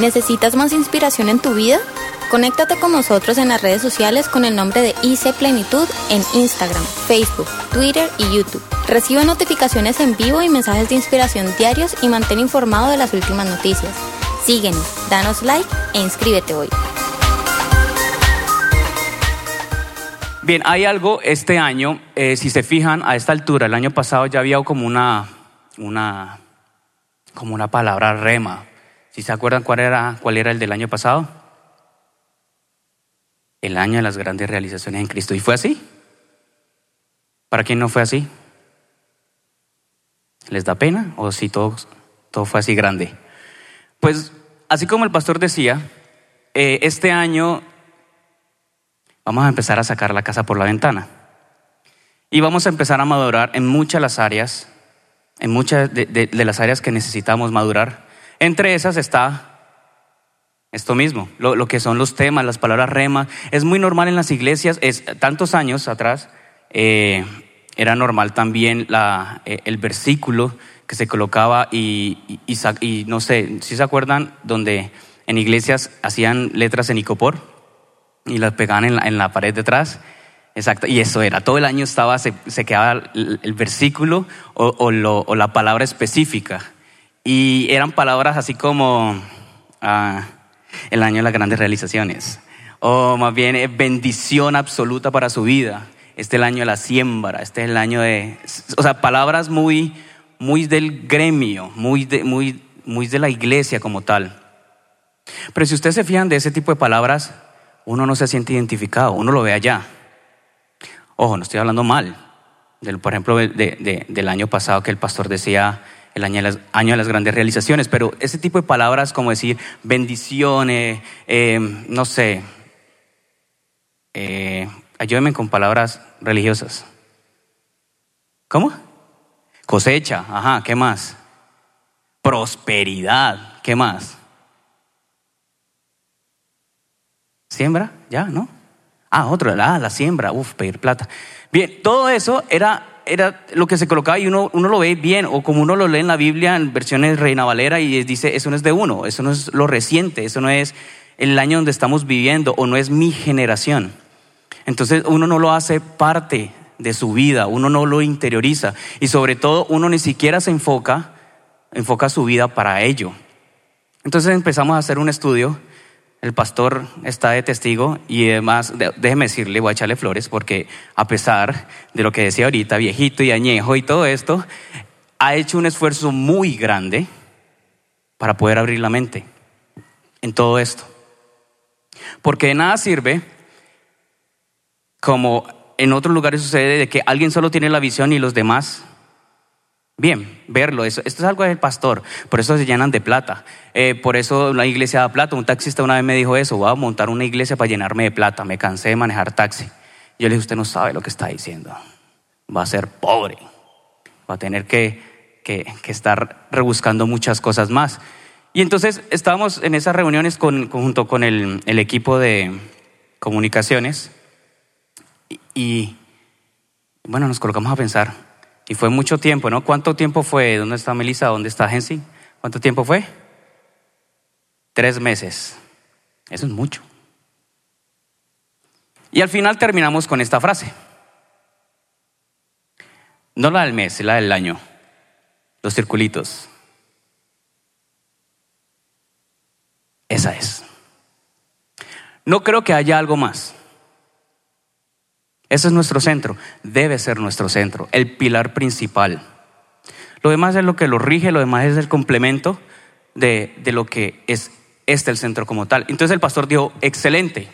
¿Necesitas más inspiración en tu vida? Conéctate con nosotros en las redes sociales con el nombre de IC Plenitud en Instagram, Facebook, Twitter y YouTube. Recibe notificaciones en vivo y mensajes de inspiración diarios y mantén informado de las últimas noticias. Síguenos, danos like e inscríbete hoy. Bien, hay algo este año, eh, si se fijan, a esta altura, el año pasado ya había como una, una, como una palabra rema. Si se acuerdan cuál era, cuál era el del año pasado? el año de las grandes realizaciones en Cristo. ¿Y fue así? ¿Para quién no fue así? ¿Les da pena? ¿O si todo, todo fue así grande? Pues así como el pastor decía, eh, este año vamos a empezar a sacar la casa por la ventana. Y vamos a empezar a madurar en muchas de las áreas, en muchas de las áreas que necesitamos madurar. Entre esas está esto mismo, lo, que son los temas, las palabras rema. Es muy normal en las iglesias, es, tantos años atrás eh, era normal también eh, el versículo que se colocaba y, no sé, si se acuerdan, donde en iglesias hacían letras en icopor y las pegaban en la, pared detrás. Exacto, y eso era, todo el año estaba, se, quedaba el, versículo o, la palabra específica. Y eran palabras así como... Ah, el año de las grandes realizaciones. O más bien eh, bendición absoluta para su vida. Este es el año de la siembra, este es el año de... O sea, palabras muy, muy del gremio, muy de, muy, muy de la iglesia como tal. Pero si ustedes se fijan de ese tipo de palabras, uno no se siente identificado, uno lo ve allá. Ojo, no estoy hablando mal. Del, por ejemplo, del año pasado que el pastor decía, el año de, las, grandes realizaciones, pero ese tipo de palabras como decir bendiciones, eh, no sé, eh, ayúdenme con palabras religiosas. ¿Cómo? Cosecha, ajá, ¿qué más? Prosperidad, ¿qué más? Siembra, ya, ¿no? Ah, otro, ah, la siembra, uff, pedir plata. Bien, todo eso era era lo que se colocaba y uno, uno lo ve bien, o como uno lo lee en la Biblia en versiones Reina Valera y dice, eso no es de uno, eso no es lo reciente, eso no es el año donde estamos viviendo o no es mi generación. Entonces uno no lo hace parte de su vida, uno no lo interioriza y sobre todo uno ni siquiera se enfoca, enfoca su vida para ello. Entonces empezamos a hacer un estudio el pastor está de testigo y además, déjeme decirle, voy a echarle flores porque a pesar de lo que decía ahorita, viejito y añejo y todo esto, ha hecho un esfuerzo muy grande para poder abrir la mente en todo esto. Porque de nada sirve, como en otros lugares sucede, de que alguien solo tiene la visión y los demás bien verlo. Esto es algo del pastor, por eso se llenan de plata. Eh, por eso la iglesia da plata. Un taxista una vez me dijo eso, voy a montar una iglesia para llenarme de plata. Me cansé de manejar taxi. Yo le dije, usted no sabe lo que está diciendo. Va a ser pobre. Va a tener que, estar rebuscando muchas cosas más. Y entonces estábamos en esas reuniones con, junto con el, equipo de comunicaciones y bueno, nos colocamos a pensar, y fue mucho tiempo, ¿no? ¿Cuánto tiempo fue? ¿Dónde está Melissa? ¿Dónde está Hensi? ¿Cuánto tiempo fue? Tres meses. Eso es mucho. Y al final terminamos con esta frase. No la del mes, la del año. Los circulitos. Esa es. No creo que haya algo más. Ese es nuestro centro, debe ser nuestro centro, el pilar principal. Lo demás es lo que lo rige, lo demás es el complemento de, lo que es este el centro como tal. Entonces el pastor dijo, excelente,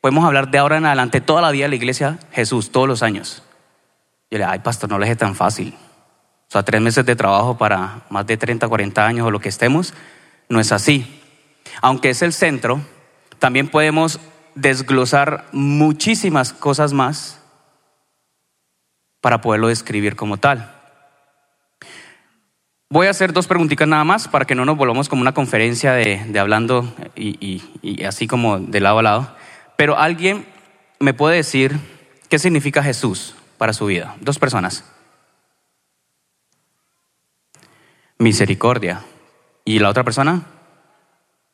podemos hablar de ahora en adelante toda la vida de la iglesia Jesús, todos los años. Yo le dije, ay pastor, no le es tan fácil. O sea, tres meses de trabajo para más de 30, 40 años o lo que estemos, no es así. Aunque es el centro, también podemos desglosar muchísimas cosas más para poderlo describir como tal. Voy a hacer dos preguntitas nada más para que no nos volvamos como una conferencia de, hablando y, y, así como de lado a lado. Pero alguien me puede decir qué significa Jesús para su vida. Dos personas. Misericordia. ¿Y la otra persona?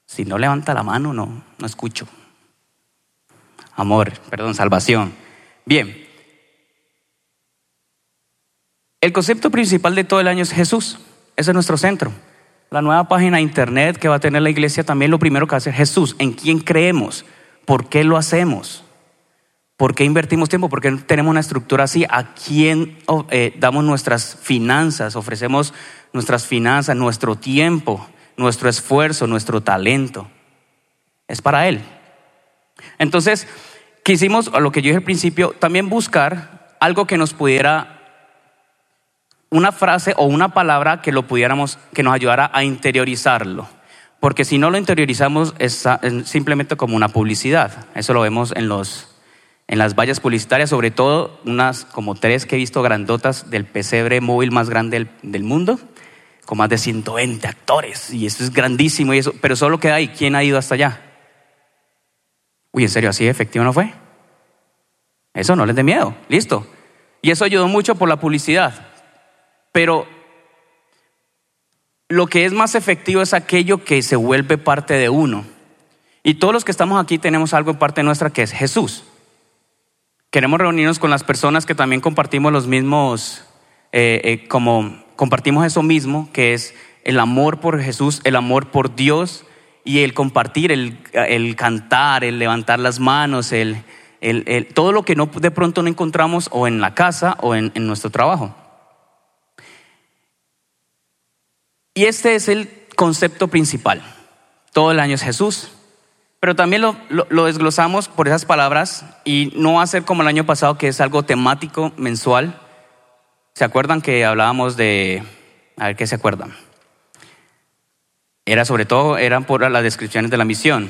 Si no levanta la mano, no, no escucho. Amor, perdón, salvación. Bien. El concepto principal de todo el año es Jesús. Ese es nuestro centro. La nueva página de internet que va a tener la iglesia también lo primero que va a hacer Jesús. ¿En quién creemos? ¿Por qué lo hacemos? ¿Por qué invertimos tiempo? ¿Por qué tenemos una estructura así? ¿A quién oh, eh, damos nuestras finanzas? Ofrecemos nuestras finanzas, nuestro tiempo, nuestro esfuerzo, nuestro talento. Es para Él. Entonces, quisimos, lo que yo dije al principio, también buscar algo que nos pudiera, una frase o una palabra que lo pudiéramos, que nos ayudara a interiorizarlo. Porque si no lo interiorizamos es simplemente como una publicidad. Eso lo vemos en los en las vallas publicitarias, sobre todo unas como tres que he visto grandotas del pesebre móvil más grande del, mundo, con más de 120 actores, y esto es grandísimo, y eso, pero solo queda ahí, ¿quién ha ido hasta allá? Uy, ¿en serio así efectivo no fue? Eso no les dé miedo, listo. Y eso ayudó mucho por la publicidad, pero lo que es más efectivo es aquello que se vuelve parte de uno. Y todos los que estamos aquí tenemos algo en parte nuestra que es Jesús. Queremos reunirnos con las personas que también compartimos los mismos, eh, eh, como compartimos eso mismo, que es el amor por Jesús, el amor por Dios y el compartir, el, cantar, el levantar las manos, el, todo lo que no, de pronto no encontramos o en la casa o en, en nuestro trabajo. Y este es el concepto principal. Todo el año es Jesús, pero también lo, desglosamos por esas palabras y no va a ser como el año pasado, que es algo temático, mensual. ¿Se acuerdan que hablábamos de... A ver qué se acuerdan. Era sobre todo, eran por las descripciones de la misión,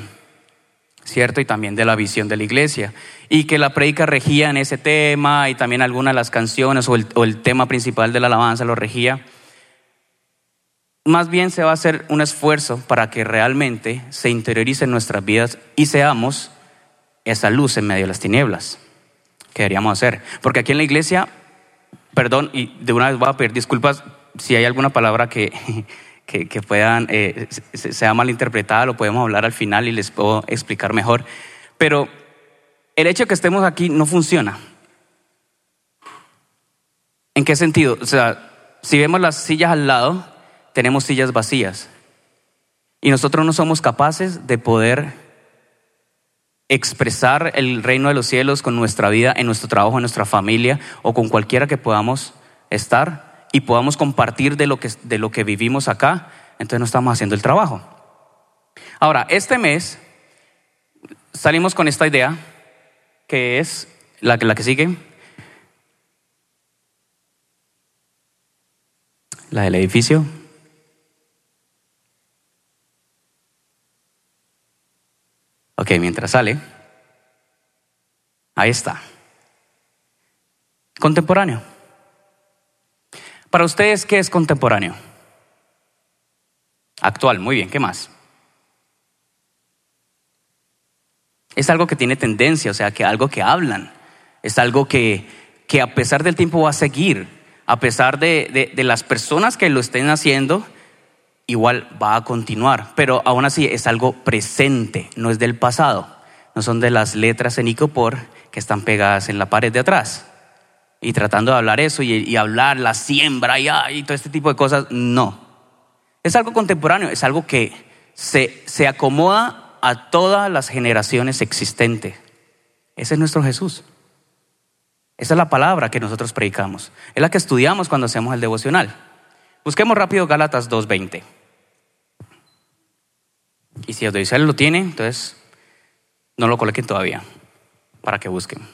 ¿cierto? Y también de la visión de la iglesia. Y que la predica regía en ese tema y también algunas de las canciones o el, o el tema principal de la alabanza lo regía más bien se va a hacer un esfuerzo para que realmente se interiorice en nuestras vidas y seamos esa luz en medio de las tinieblas que deberíamos hacer. Porque aquí en la iglesia, perdón, y de una vez voy a pedir disculpas si hay alguna palabra que, que, puedan, eh, sea malinterpretada, lo podemos hablar al final y les puedo explicar mejor. Pero el hecho de que estemos aquí no funciona. ¿En qué sentido? O sea, si vemos las sillas al lado, tenemos sillas vacías. Y nosotros no somos capaces de poder expresar el reino de los cielos con nuestra vida, en nuestro trabajo, en nuestra familia o con cualquiera que podamos estar y podamos compartir de lo que, de lo que vivimos acá, entonces no estamos haciendo el trabajo. Ahora, este mes salimos con esta idea, que es la, la que sigue, la del edificio. Ok, mientras sale, ahí está. Contemporáneo. Para ustedes, ¿qué es contemporáneo? Actual, muy bien, ¿qué más? Es algo que tiene tendencia, o sea, que algo que hablan, es algo que, que a pesar del tiempo va a seguir, a pesar de, de las personas que lo estén haciendo, igual va a continuar, pero aún así es algo presente, no es del pasado, no son de las letras en Icopor que están pegadas en la pared de atrás. Y tratando de hablar eso y, hablar la siembra y, todo este tipo de cosas, no. Es algo contemporáneo, es algo que se, se acomoda a todas las generaciones existentes. Ese es nuestro Jesús. Esa es la palabra que nosotros predicamos. Es la que estudiamos cuando hacemos el devocional. Busquemos rápido Gálatas 2.20. Y si audiovisual lo tiene, entonces no lo coloquen todavía para que busquen.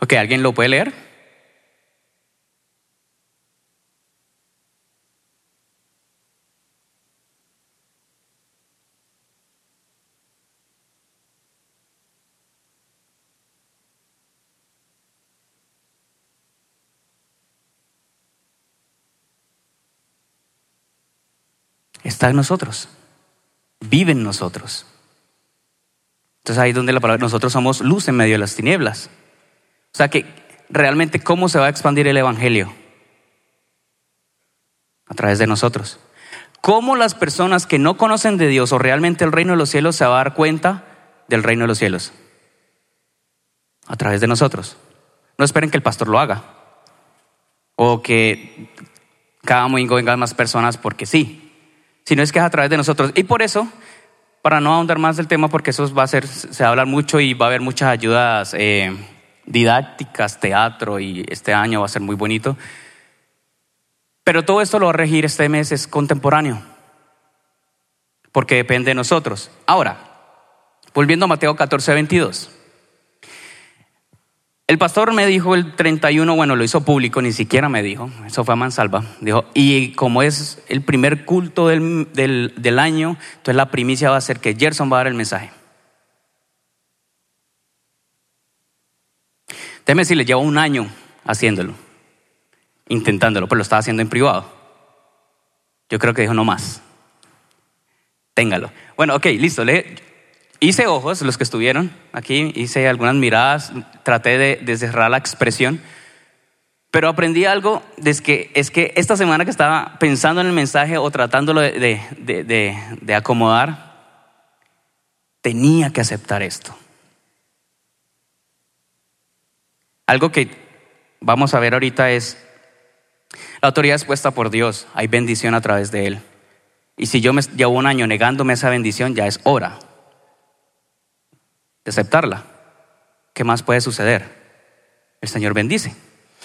Ok, ¿alguien lo puede leer? está en nosotros, vive en nosotros. Entonces ahí es donde la palabra, nosotros somos luz en medio de las tinieblas. O sea que realmente, ¿cómo se va a expandir el Evangelio? través de nosotros. ¿Cómo las personas que no conocen de Dios o realmente el reino de los cielos se va a dar cuenta del reino de los cielos? A través de nosotros. No esperen que el pastor lo haga. O que cada domingo vengan más personas porque sí. Sino es que es a través de nosotros. Y por eso, para no ahondar más del tema, porque eso va a ser, se va a hablar mucho y va a haber muchas ayudas eh, didácticas, teatro, y este año va a ser muy bonito. Pero todo esto lo va a regir este mes, es contemporáneo, porque depende de nosotros. Ahora, volviendo a Mateo 14, 22. El pastor me dijo el 31, bueno, lo hizo público, ni siquiera me dijo, eso fue a mansalva. Dijo, y como es el primer culto del, del año, entonces la primicia va a ser que Gerson va a dar el mensaje. Déjeme decirle, llevo un año haciéndolo intentándolo, pero lo estaba haciendo en privado. Yo creo que dijo no más. Téngalo. Bueno, ok, listo. Le, hice ojos, los que estuvieron aquí, hice algunas miradas, traté de, cerrar la expresión, pero aprendí algo, es que, es que esta semana que estaba pensando en el mensaje o tratándolo de, de acomodar, tenía que aceptar esto. Algo que vamos a ver ahorita es la autoridad es puesta por Dios, hay bendición a través de Él. Y si yo me llevo un año negándome esa bendición, ya es hora de aceptarla. ¿Qué más puede suceder? El Señor bendice.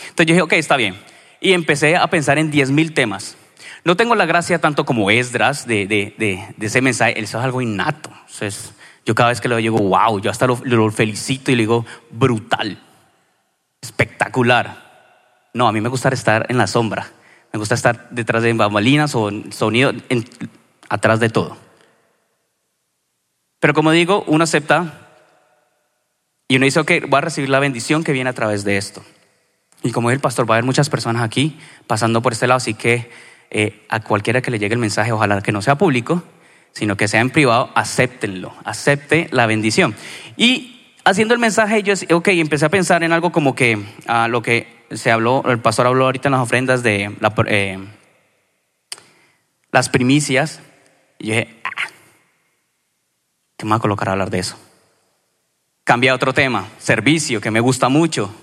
Entonces yo dije, ok, está bien. Y empecé a pensar en diez mil temas. No tengo la gracia tanto como Esdras de, de, de, ese mensaje, eso es algo innato. Entonces, yo cada vez que lo digo, wow, yo hasta lo, lo felicito y le digo, brutal, espectacular. No, a mí me gusta estar en la sombra. Me gusta estar detrás de bambalinas o sonido atrás de todo. Pero como digo, uno acepta y uno dice, ok, voy a recibir la bendición que viene a través de esto. Y como dice el pastor, va a haber muchas personas aquí pasando por este lado, así que eh, a cualquiera que le llegue el mensaje, ojalá que no sea público, sino que sea en privado, acéptenlo, acepte la bendición. Y haciendo el mensaje, yo, ok, empecé a pensar en algo como que a lo que se habló, el pastor habló ahorita en las ofrendas de eh, las primicias. Y yo dije, ah, ¿qué me voy a colocar a hablar de eso? Cambié a otro tema, servicio, que me gusta mucho.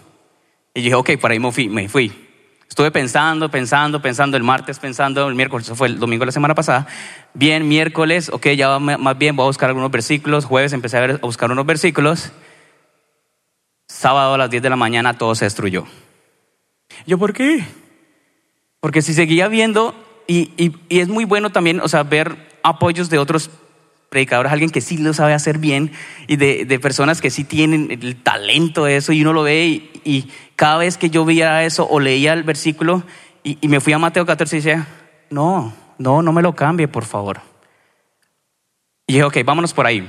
Y dije, ok, por ahí me fui, me fui. Estuve pensando, pensando, pensando, el martes pensando, el miércoles, eso fue el domingo de la semana pasada. Bien, miércoles, ok, ya más bien voy a buscar algunos versículos. Jueves empecé a, ver, a buscar unos versículos. Sábado a las 10 de la mañana todo se destruyó. ¿Yo por qué? Porque si seguía viendo, y, es muy bueno también, o sea, ver apoyos de otros predicadores, alguien que sí lo sabe hacer bien, y de, personas que sí tienen el talento de eso, y uno lo ve, y, cada vez que yo veía eso o leía el versículo, y, me fui a Mateo 14 y decía, no, no, no me lo cambie, por favor. Y dije, ok, vámonos por ahí.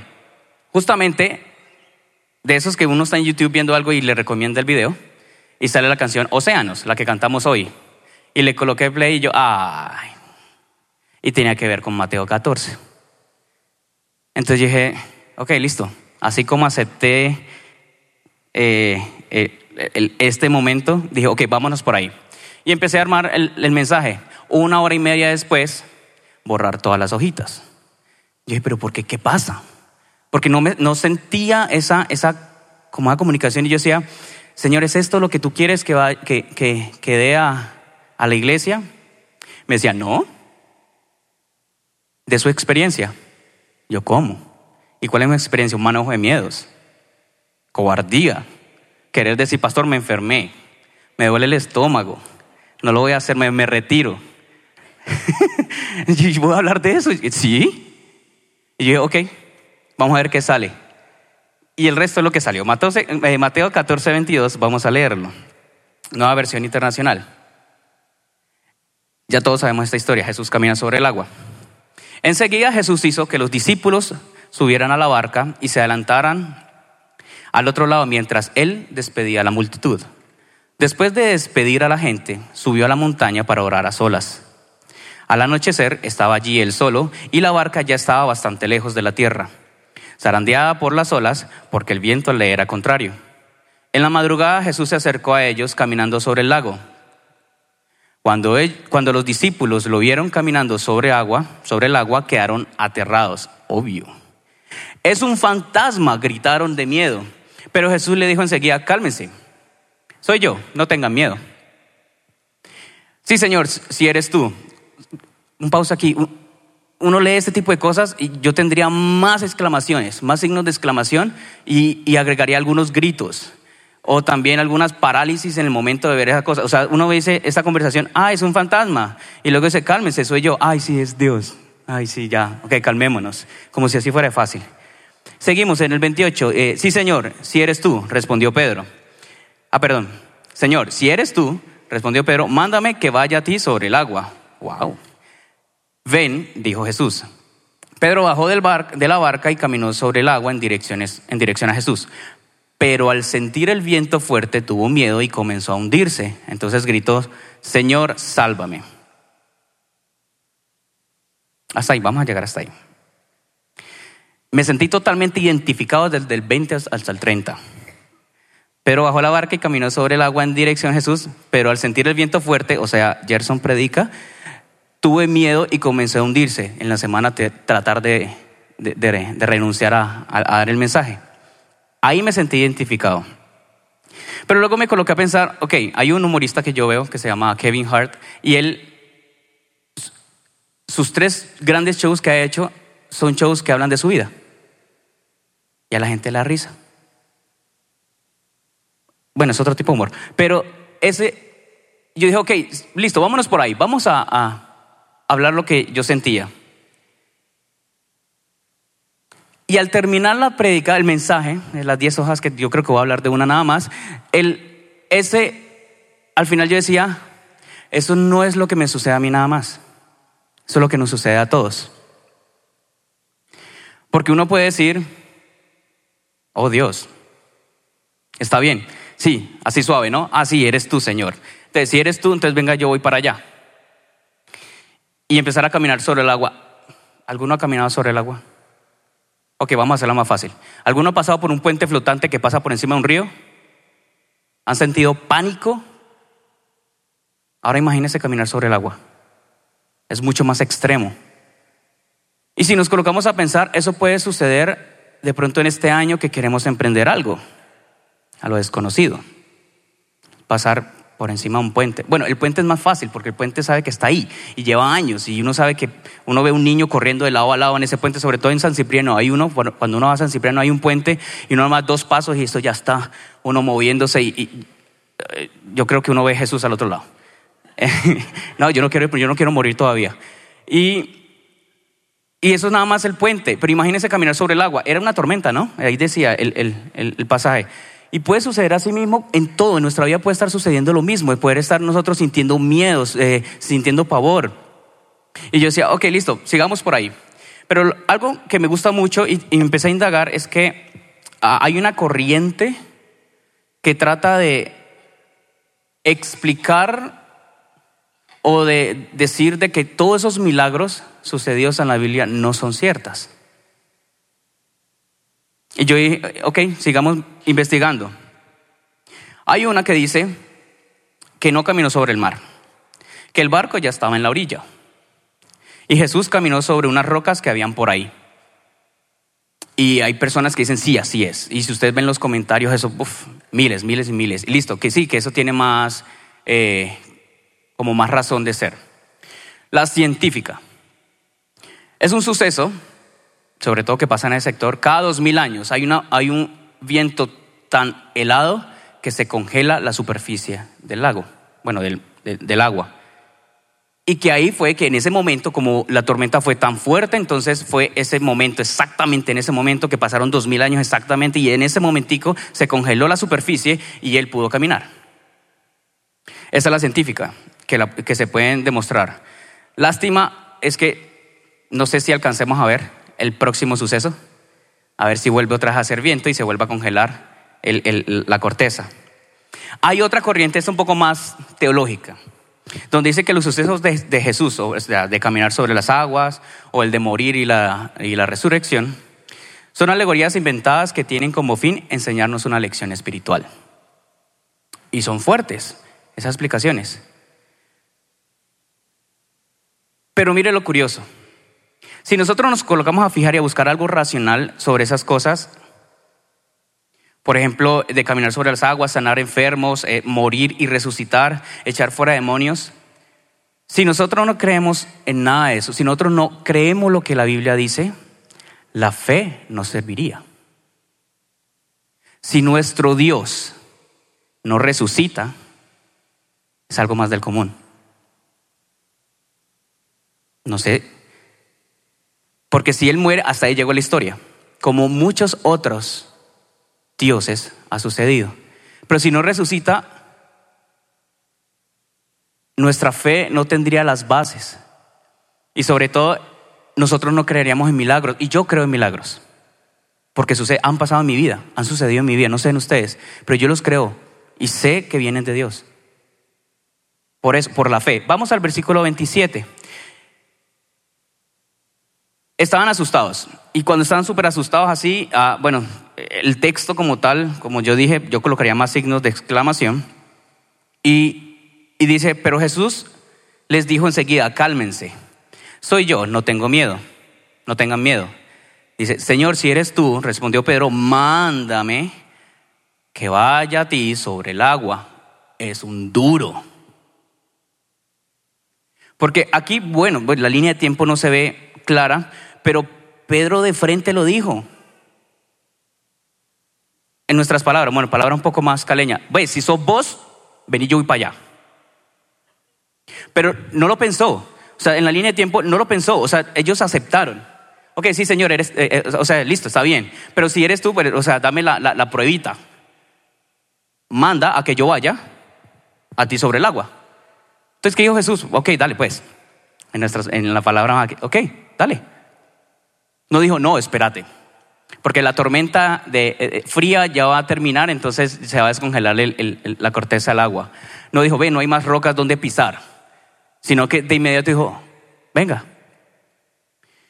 Justamente, de esos que uno está en YouTube viendo algo y le recomienda el video, y sale la canción Océanos, la que cantamos hoy. Y le coloqué play y yo, ay. Y tenía que ver con Mateo 14. Entonces dije, ok, listo. Así como acepté eh, eh, este momento, dije, ok, vámonos por ahí. Y empecé a armar el, mensaje. Una hora y media después, borrar todas las hojitas. Yo dije, pero ¿por qué? ¿Qué pasa? Porque no, me, no sentía esa, esa como comunicación y yo decía, Señor, ¿es esto lo que tú quieres que, va, que, que, dé a, a la iglesia? Me decía, no. De su experiencia. Yo, ¿cómo? ¿Y cuál es mi experiencia? Un de miedos, cobardía, querer decir, pastor, me enfermé, me duele el estómago, no lo voy a hacer, me, me retiro. y voy a hablar de eso. Sí. Y yo, ok, vamos a ver qué sale. Y el resto es lo que salió. Mateo, eh, Mateo 14, 22, vamos a leerlo. Nueva versión internacional. Ya todos sabemos esta historia. Jesús camina sobre el agua. Enseguida Jesús hizo que los discípulos subieran a la barca y se adelantaran al otro lado mientras él despedía a la multitud. Después de despedir a la gente, subió a la montaña para orar a solas. Al anochecer estaba allí él solo y la barca ya estaba bastante lejos de la tierra zarandeada por las olas, porque el viento le era contrario. En la madrugada Jesús se acercó a ellos caminando sobre el lago. Cuando, cuando los discípulos lo vieron caminando sobre agua, sobre el agua, quedaron aterrados, obvio. Es un fantasma, gritaron de miedo. Pero Jesús le dijo enseguida, cálmense, soy yo, no tengan miedo. Sí, Señor, si eres tú. Un pausa aquí. Uno lee este tipo de cosas y yo tendría más exclamaciones, más signos de exclamación y, agregaría algunos gritos o también algunas parálisis en el momento de ver esa cosa. O sea, uno dice esta conversación, ah, es un fantasma, y luego dice, cálmese, soy yo, ay, sí, es Dios, ay, sí, ya, ok, calmémonos, como si así fuera fácil. Seguimos en el 28, eh, sí, Señor, si eres tú, respondió Pedro. Ah, perdón, Señor, si eres tú, respondió Pedro, mándame que vaya a ti sobre el agua. Wow. Ven, dijo Jesús. Pedro bajó del de la barca y caminó sobre el agua en, dirección a Jesús pero al sentir el viento fuerte tuvo miedo y comenzó a hundirse. Entonces gritó, Señor, sálvame. Hasta ahí, vamos a llegar hasta ahí. Me sentí totalmente identificado desde el 20 hasta el 30. Pero bajó la barca y caminó sobre el agua en dirección a Jesús, pero al sentir el viento fuerte, o sea, Gerson predica, tuve miedo y comencé a hundirse en la semana de tratar de, renunciar a dar el mensaje. Ahí me sentí identificado. Pero luego me coloqué a pensar, ok, hay un humorista que yo veo que se llama Kevin Hart y él, sus tres grandes shows que ha hecho son shows que hablan de su vida. Y a la gente le da risa. Bueno, es otro tipo de humor. Pero ese, yo dije, ok, listo, vámonos por ahí, vamos a, a hablar lo que yo sentía. Y al terminar la predica, el mensaje, de las diez hojas que yo creo que voy a hablar de una nada más, el, ese, al final yo decía, eso no es lo que me sucede a mí nada más, eso es lo que nos sucede a todos. Porque uno puede decir, oh Dios, está bien, sí, así suave, ¿no? Así eres tú, Señor. Entonces, si eres tú, entonces venga, yo voy para allá. Y empezar a caminar sobre el agua. ¿Alguno ha caminado sobre el agua? Ok, vamos a hacerla más fácil. ¿Alguno ha pasado por un puente flotante que pasa por encima de un río? ¿Han sentido pánico? Ahora imagínense caminar sobre el agua. Es mucho más extremo. Y si nos colocamos a pensar, eso puede suceder de pronto en este año que queremos emprender algo, a lo desconocido. Pasar por encima de un puente. Bueno, el puente es más fácil porque el puente sabe que está ahí y lleva años y uno sabe que uno ve un niño corriendo de lado a lado en ese puente, sobre todo en San Cipriano. Hay uno, cuando uno va a San Cipriano hay un puente y uno más dos pasos y esto ya está uno moviéndose y, eh, yo creo que uno ve a Jesús al otro lado. no, yo no quiero, yo no quiero morir todavía. Y, y eso es nada más el puente. Pero imagínense caminar sobre el agua. Era una tormenta, ¿no? Ahí decía el, el, el pasaje. Y puede suceder así mismo en todo, en nuestra vida puede estar sucediendo lo mismo, de poder estar nosotros sintiendo miedos, eh, sintiendo pavor. Y yo decía, ok, listo, sigamos por ahí. Pero algo que me gusta mucho y, empecé a indagar es que ah, hay una corriente que trata de explicar o de decir de que todos esos milagros sucedidos en la Biblia no son ciertas. Y yo dije, ok, sigamos investigando. Hay una que dice que no caminó sobre el mar, que el barco ya estaba en la orilla. Y Jesús caminó sobre unas rocas que habían por ahí. Y hay personas que dicen, sí, así es. Y si ustedes ven los comentarios, eso, miles, miles y miles. Y listo, que sí, que eso tiene más, eh, como más razón de ser. La científica. Es un suceso sobre todo que pasa en el sector, cada dos mil años hay, un viento tan helado que se congela la superficie del lago, bueno, del, agua. Y que ahí fue que en ese momento, como la tormenta fue tan fuerte, entonces fue ese momento, exactamente en ese momento, que pasaron dos mil años exactamente, y en ese momentico se congeló la superficie y él pudo caminar. Esa es la científica que, que se pueden demostrar. Lástima es que no sé si alcancemos a ver el próximo suceso, a ver si vuelve otra vez a hacer viento y se vuelve a congelar la corteza. Hay otra corriente, es un poco más teológica, donde dice que los sucesos de, Jesús, o sea, de caminar sobre las aguas, o el de morir y la, y la resurrección, son alegorías inventadas que tienen como fin enseñarnos una lección espiritual. Y son fuertes esas explicaciones. Pero mire lo curioso. Si nosotros nos colocamos a fijar y a buscar algo racional sobre esas cosas, por ejemplo, de caminar sobre las aguas, sanar enfermos, eh, morir y resucitar, echar fuera demonios, si nosotros no creemos en nada de eso, si nosotros no creemos lo que la Biblia dice, la fe no serviría. Si nuestro Dios no resucita, es algo más del común. No sé, porque si Él muere, hasta ahí llegó la historia, como muchos otros dioses ha sucedido. Pero si no resucita, nuestra fe no tendría las bases. Y sobre todo, nosotros no creeríamos en milagros. Y yo creo en milagros. Porque han pasado en mi vida, han sucedido en mi vida, no sé en ustedes, pero yo los creo y sé que vienen de Dios. Por eso, por la fe. Vamos al versículo 27. Estaban asustados. Y cuando estaban súper asustados así, ah, bueno, el texto como tal, como yo dije, yo colocaría más signos de exclamación. Y y dice, pero Jesús les dijo enseguida, cálmense, soy yo, no tengo miedo, no tengan miedo. Dice, Señor, si eres tú, respondió Pedro, mándame que vaya a ti sobre el agua. Es un duro. Porque aquí, bueno, pues, la línea de tiempo no se ve clara, pero Pedro de frente lo dijo. En nuestras palabras, bueno, palabra un poco más caleña. Ve, si sos vos, vení yo voy para allá. Pero no lo pensó. O sea, en la línea de tiempo no lo pensó. O sea, ellos aceptaron. Ok, sí, señor, eres, eh, eh, o sea, listo, está bien. Pero si eres tú, pues, o sea, dame la, la, pruebita. Manda a que yo vaya a ti sobre el agua. Entonces, ¿qué dijo Jesús? Ok, dale, pues. En, en la palabra, ok, dale. No dijo, no, espérate. Porque la tormenta de, eh, fría ya va a terminar, entonces se va a descongelar la corteza del agua. No dijo, ve, no hay más rocas donde pisar sino que de inmediato dijo, venga.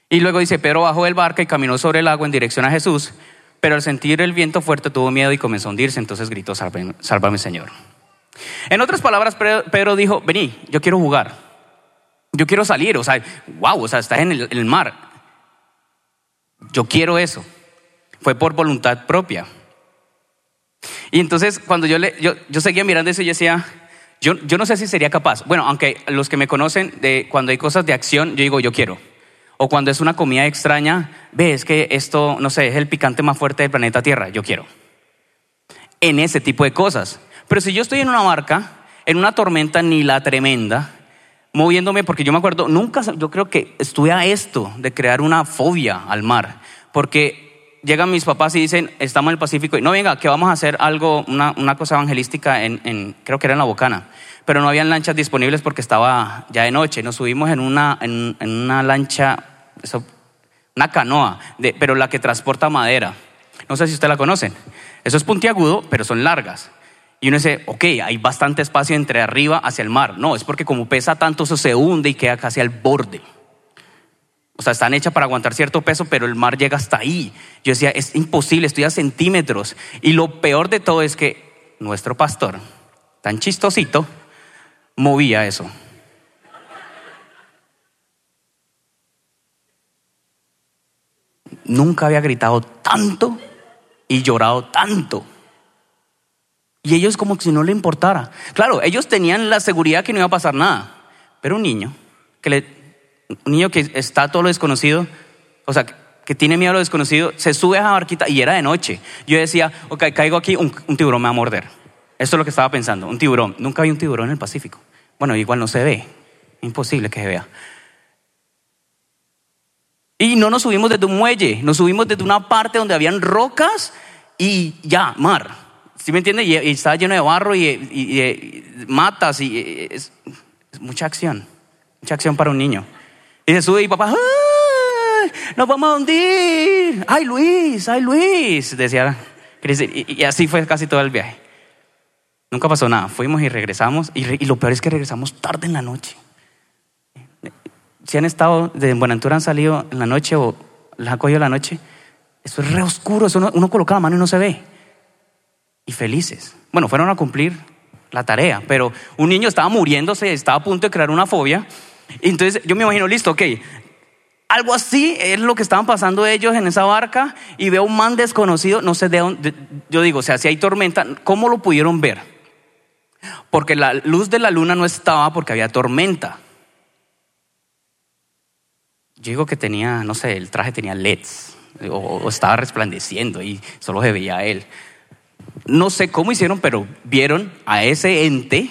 Y luego dice, Pedro bajó del barco y caminó sobre el agua en dirección a Jesús, pero al sentir el viento fuerte tuvo miedo y comenzó a hundirse, entonces gritó, sálvame, Señor. En otras palabras, Pedro dijo, vení, yo quiero jugar, yo quiero salir, o sea, wow, o sea, estás en el, mar, yo quiero eso. Fue por voluntad propia. Y entonces cuando yo, le, yo, yo seguía mirando eso, yo decía, yo, no sé si sería capaz. Bueno, aunque los que me conocen, de cuando hay cosas de acción, yo digo, yo quiero. O cuando es una comida extraña, ves que esto, no sé, es el picante más fuerte del planeta Tierra, yo quiero. En ese tipo de cosas. Pero si yo estoy en una barca, en una tormenta ni la tremenda, moviéndome, porque yo me acuerdo, nunca, yo creo que estuve a esto de crear una fobia al mar, porque llegan mis papás y dicen, estamos en el Pacífico, y no venga, que vamos a hacer algo, una, una cosa evangelística en, creo que era en La Bocana, pero no habían lanchas disponibles porque estaba ya de noche. Nos subimos en una, en, una lancha, una canoa, de, pero la que transporta madera. No sé si usted la conocen. Eso es puntiagudo, pero son largas. Y uno dice, ok, hay bastante espacio entre arriba hacia el mar. No, es porque como pesa tanto, eso se hunde y queda casi al borde. O sea, están hechas para aguantar cierto peso, pero el mar llega hasta ahí. Yo decía, es imposible, estoy a centímetros. Y lo peor de todo es que nuestro pastor, tan chistosito, movía eso. Nunca había gritado tanto y llorado tanto. Y ellos como si no le importara. Claro, ellos tenían la seguridad que no iba a pasar nada. Pero un niño que un niño que está todo lo desconocido, o sea, que tiene miedo a lo desconocido, se sube a esa barquita y era de noche. Yo decía, ok, caigo aquí, un, tiburón me va a morder. Esto es lo que estaba pensando, un tiburón. Nunca vi un tiburón en el Pacífico. Bueno, igual no se ve, imposible que se vea. Y no nos subimos desde un muelle, nos subimos desde una parte donde habían rocas y ya, mar. ¿Sí me entiende? Y, estaba lleno de barro y, matas y es mucha acción, mucha acción para un niño. Y se sube y papá, nos vamos a hundir. Ay Luis, ay Luis, decía Y, así fue casi todo el viaje. Nunca pasó nada. Fuimos y regresamos. Y, lo peor es que regresamos tarde en la noche. Si han estado de Buenaventura, han salido en la noche o les ha cogido la noche, eso es re oscuro. Eso uno, uno coloca la mano y no se ve. Y felices. Bueno, fueron a cumplir la tarea, pero un niño estaba muriéndose, estaba a punto de crear una fobia Entonces yo me imagino, listo, ok. Algo así es lo que estaban pasando ellos en esa barca y veo un man desconocido, no sé de dónde, yo digo, o sea, si hay tormenta, ¿cómo lo pudieron ver? Porque la luz de la luna no estaba porque había tormenta. Yo digo que tenía, no sé, el traje tenía LEDs o, estaba resplandeciendo y solo se veía a él. No sé cómo hicieron, pero vieron a ese ente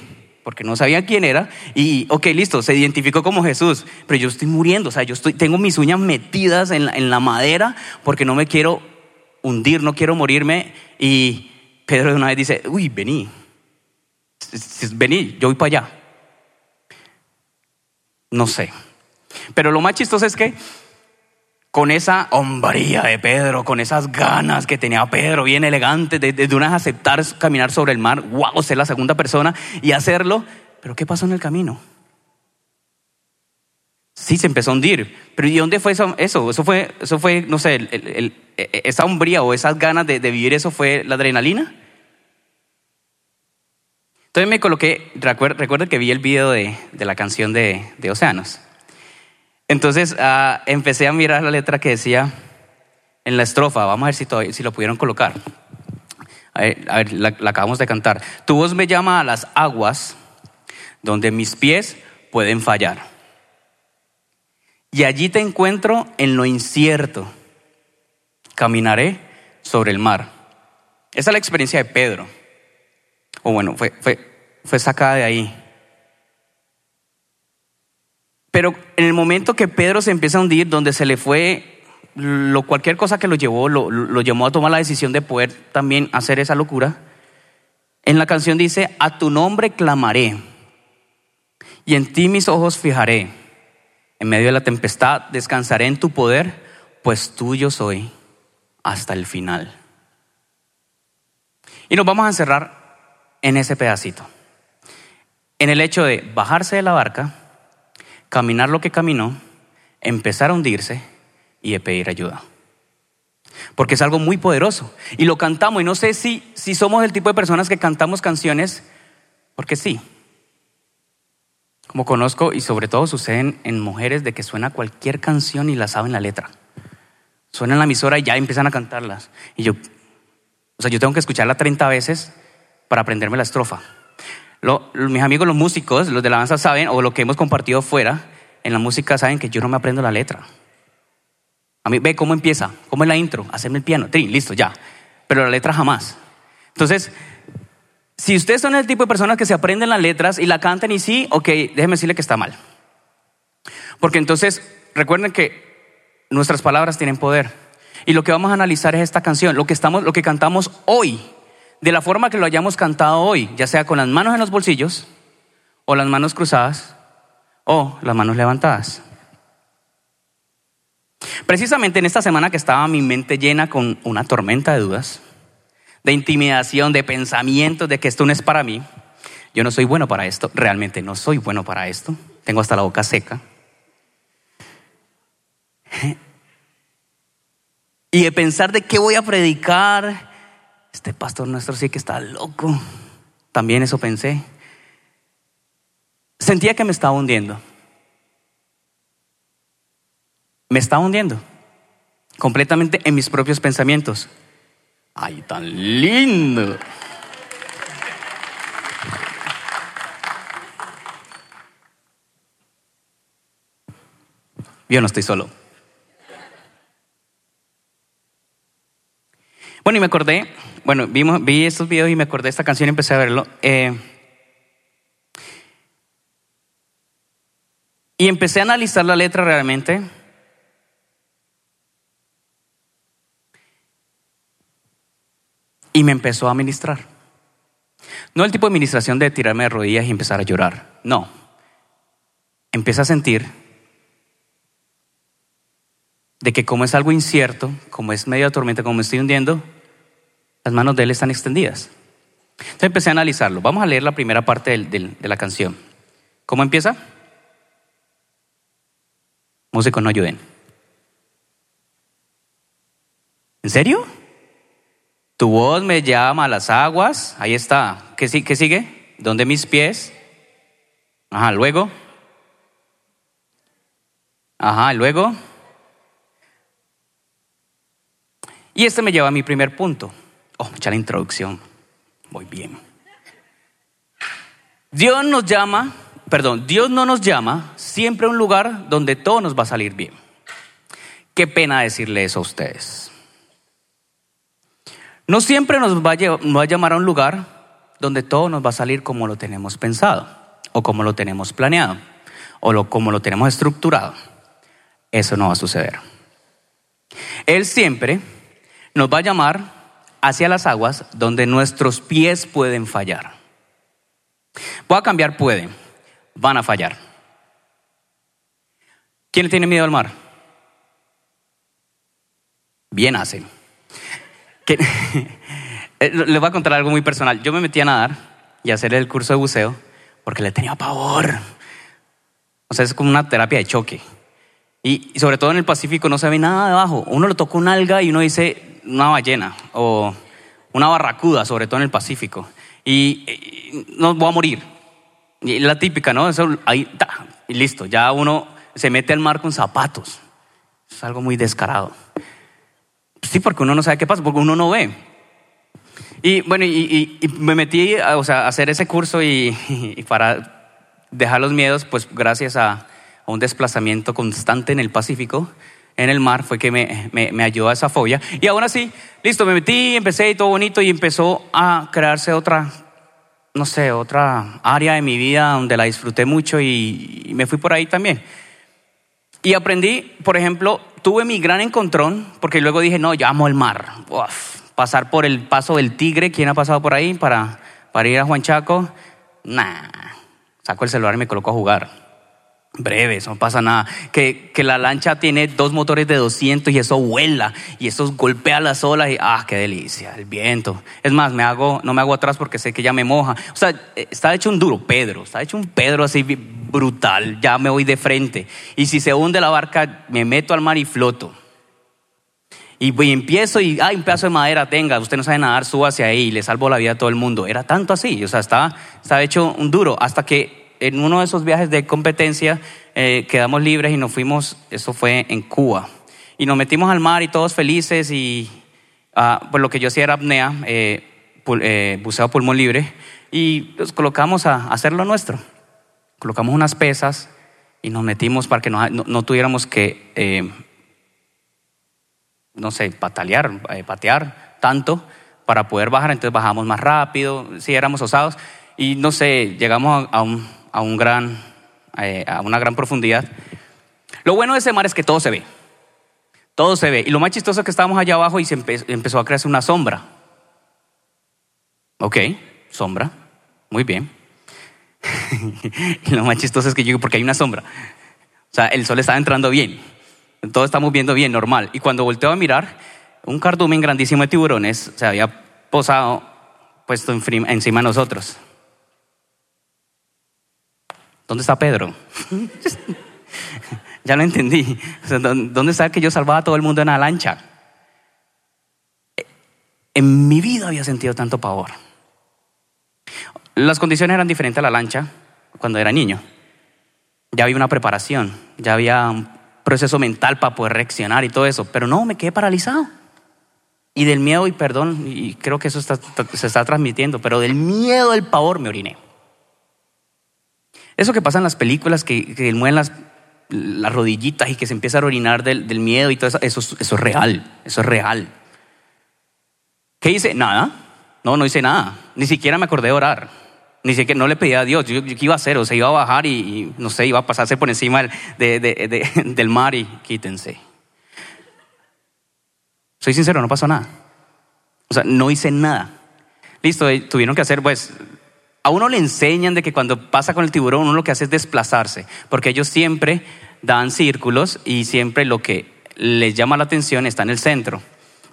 porque no sabían quién era, y ok, listo, se identificó como Jesús, pero yo estoy muriendo, o sea, yo estoy, tengo mis uñas metidas en la, en la madera porque no me quiero hundir, no quiero morirme, y Pedro de una vez dice, uy, vení, vení, yo voy para allá. No sé, pero lo más chistoso es que con esa hombría de Pedro, con esas ganas que tenía Pedro, bien elegante, de, de, una aceptar caminar sobre el mar, wow, ser la segunda persona y hacerlo. Pero ¿qué pasó en el camino? Sí, se empezó a hundir. Pero ¿y dónde fue eso? Eso, fue, eso fue no sé, e, e, esa hombría o esas ganas de, vivir eso fue la adrenalina. Entonces me coloqué, recuerdo, que vi el video de, la canción de, de Océanos. Entonces uh, empecé a mirar la letra que decía en la estrofa, vamos a ver si, todavía, si lo pudieron colocar. A ver, la acabamos de cantar. Tu voz me llama a las aguas donde mis pies pueden fallar. Y allí te encuentro en lo incierto. Caminaré sobre el mar. Esa es la experiencia de Pedro. O bueno, fue, fue, fue sacada de ahí. Pero en el momento que Pedro se empieza a hundir, donde se le fue lo, cualquier cosa que lo llevó, lo, lo llevó a tomar la decisión de poder también hacer esa locura, en la canción dice, a tu nombre clamaré y en ti mis ojos fijaré. En medio de la tempestad descansaré en tu poder, pues tuyo soy hasta el final. Y nos vamos a encerrar en ese pedacito, en el hecho de bajarse de la barca, caminar lo que caminó, empezar a hundirse y de pedir ayuda. Porque es algo muy poderoso. Y lo cantamos. Y no sé si, si somos el tipo de personas que cantamos canciones porque sí. Como conozco y sobre todo suceden en mujeres de que suena cualquier canción y la saben la letra. Suena en la emisora y ya empiezan a cantarlas. Y yo, o sea, yo tengo que escucharla 30 veces para aprenderme la estrofa mis amigos los músicos, los de la danza saben, o lo que hemos compartido fuera, en la música saben que yo no me aprendo la letra. A mí, ve cómo empieza, cómo es la intro, hacerme el piano, trin, listo, ya. Pero la letra jamás. Entonces, si ustedes son el tipo de personas que se aprenden las letras y la cantan y sí, ok, déjenme decirle que está mal. Porque entonces, recuerden que nuestras palabras tienen poder. Y lo que vamos a analizar es esta canción, lo que, estamos, lo que cantamos hoy de la forma que lo hayamos cantado hoy, ya sea con las manos en los bolsillos, o las manos cruzadas, o las manos levantadas. Precisamente en esta semana que estaba mi mente llena con una tormenta de dudas, de intimidación, de pensamientos de que esto no es para mí, yo no soy bueno para esto, realmente no soy bueno para esto, tengo hasta la boca seca. Y de pensar de qué voy a predicar, este pastor nuestro sí que está loco. También eso pensé. Sentía que me estaba hundiendo. Me estaba hundiendo. Completamente en mis propios pensamientos. Ay, tan lindo. Yo no estoy solo. Bueno, y me acordé bueno, vi estos videos y me acordé de esta canción y empecé a verlo. Eh, y empecé a analizar la letra realmente. Y me empezó a ministrar. No el tipo de ministración de tirarme de rodillas y empezar a llorar. No. Empecé a sentir de que como es algo incierto, como es medio tormenta, como me estoy hundiendo, las manos de Él están extendidas. Entonces empecé a analizarlo. Vamos a leer la primera parte de la canción. ¿Cómo empieza? Músicos, no ayuden. ¿En serio? Tu voz me llama a las aguas. Ahí está. ¿Qué, qué sigue? ¿Dónde mis pies? Ajá, luego. Ajá, luego. Y este me lleva a mi primer punto. Oh, echa la introducción. Muy bien. Dios nos llama, perdón, Dios no nos llama siempre a un lugar donde todo nos va a salir bien. Qué pena decirle eso a ustedes. No siempre nos va a, llamar a un lugar donde todo nos va a salir como lo tenemos pensado, o como lo tenemos planeado, o como lo tenemos estructurado. Eso no va a suceder. Él siempre nos va a llamar hacia las aguas donde nuestros pies pueden fallar. Voy a cambiar puede, van a fallar. ¿Quién tiene miedo al mar? Bien hacen. Eh, les voy a contar algo muy personal. Yo me metí a nadar y a hacer el curso de buceo porque le tenía pavor. O sea, es como una terapia de choque. Y, sobre todo en el Pacífico no se ve nada debajo. Uno le toca un alga y uno dice una ballena o una barracuda, sobre todo en el Pacífico. Y, no voy a morir. Y la típica, ¿no? Eso, ahí, y listo. Ya uno se mete al mar con zapatos. Es algo muy descarado. Sí, porque uno no sabe qué pasa, porque uno no ve. Y bueno, y, me metí a, o sea, a hacer ese curso y, para dejar los miedos, pues gracias a, un desplazamiento constante en el Pacífico, en el mar, fue que me, me, ayudó a esa fobia. Y aún así, listo, me metí, empecé y todo bonito y empezó a crearse otra, no sé, otra área de mi vida donde la disfruté mucho y me fui por ahí también. Y aprendí, por ejemplo, tuve mi gran encontrón, porque luego dije, no, yo amo el mar. pasar por el paso del tigre, ¿quién ha pasado por ahí para, para ir a Juan Chaco? Nah, saco el celular y me coloco a jugar breves, no pasa nada. Que, que, la lancha tiene dos motores de 200 y eso vuela y eso golpea las olas y ah, qué delicia, el viento. Es más, me hago, no me hago atrás porque sé que ya me moja. O sea, eh, está hecho un duro Pedro, está hecho un Pedro así brutal, ya me voy de frente. Y si se hunde la barca, me meto al mar y floto. Y, y empiezo y, ay, un pedazo de madera tenga, usted no sabe nadar, suba hacia ahí y le salvo la vida a todo el mundo. Era tanto así, o sea, estaba, estaba hecho un duro hasta que en uno de esos viajes de competencia eh, quedamos libres y nos fuimos, eso fue en Cuba. Y nos metimos al mar y todos felices y uh, pues lo que yo hacía era apnea, eh, eh, buceo a pulmón libre y nos colocamos a, hacer lo nuestro. Colocamos unas pesas y nos metimos para que no, no, tuviéramos que, no sé, patalear, patear tanto para poder bajar, entonces bajamos más rápido, si éramos osados y no sé, llegamos a un, eh, a una gran profundidad. Lo bueno de ese mar es que todo se ve. Todo se ve. Y lo más chistoso es que estábamos allá abajo y se empezó a crearse una sombra. Ok, sombra. Muy bien. lo más chistoso es que yo, porque hay una sombra. O sea, el sol estaba entrando bien. Todo estamos viendo bien, normal. Y cuando volteo a mirar, un cardumen grandísimo de tiburones se había posado, puesto encima de nosotros. ¿Dónde está Pedro? ya lo entendí. ¿Dónde está que yo salvaba a todo el mundo en la lancha? En mi vida había sentido tanto pavor. Las condiciones eran diferentes a la lancha cuando era niño. Ya había una preparación, ya había un proceso mental para poder reaccionar y todo eso, pero no, me quedé paralizado. Y del miedo, y perdón, y creo que eso se está transmitiendo, pero del miedo, del pavor me oriné. Eso que pasa en las películas, que, mueven las, rodillitas y que se empieza a orinar del, miedo y todo eso, eso, es real, eso es real. ¿Qué hice? Nada. No, no hice nada. Ni siquiera me acordé de orar. Ni siquiera, no le pedí a Dios. Yo, ¿Qué iba a hacer? O sea, iba a bajar y, no sé, iba a pasarse por encima del mar y quítense. Soy sincero, no pasó nada. O sea, no hice nada. Listo, eh, tuvieron que hacer, pues, a uno le enseñan de que cuando pasa con el tiburón uno lo que hace es desplazarse, porque ellos siempre dan círculos y siempre lo que les llama la atención está en el centro.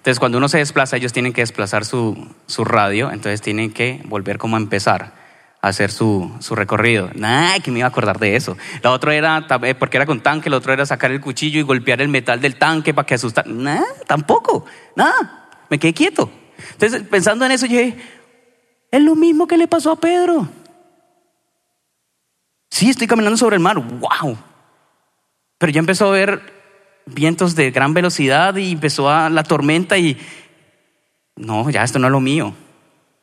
Entonces cuando uno se desplaza ellos tienen que desplazar su, su radio, entonces tienen que volver como a empezar a hacer su, su recorrido. Nada, que me iba a acordar de eso. La otra era, eh, porque era con tanque, la otra era sacar el cuchillo y golpear el metal del tanque para que asustar. Nada, tampoco, nada, me quedé quieto. Entonces pensando en eso, yo es lo mismo que le pasó a Pedro. Sí, estoy caminando sobre el mar. ¡Wow! Pero ya empezó a ver vientos de gran velocidad y empezó a la tormenta y no, ya esto no es lo mío.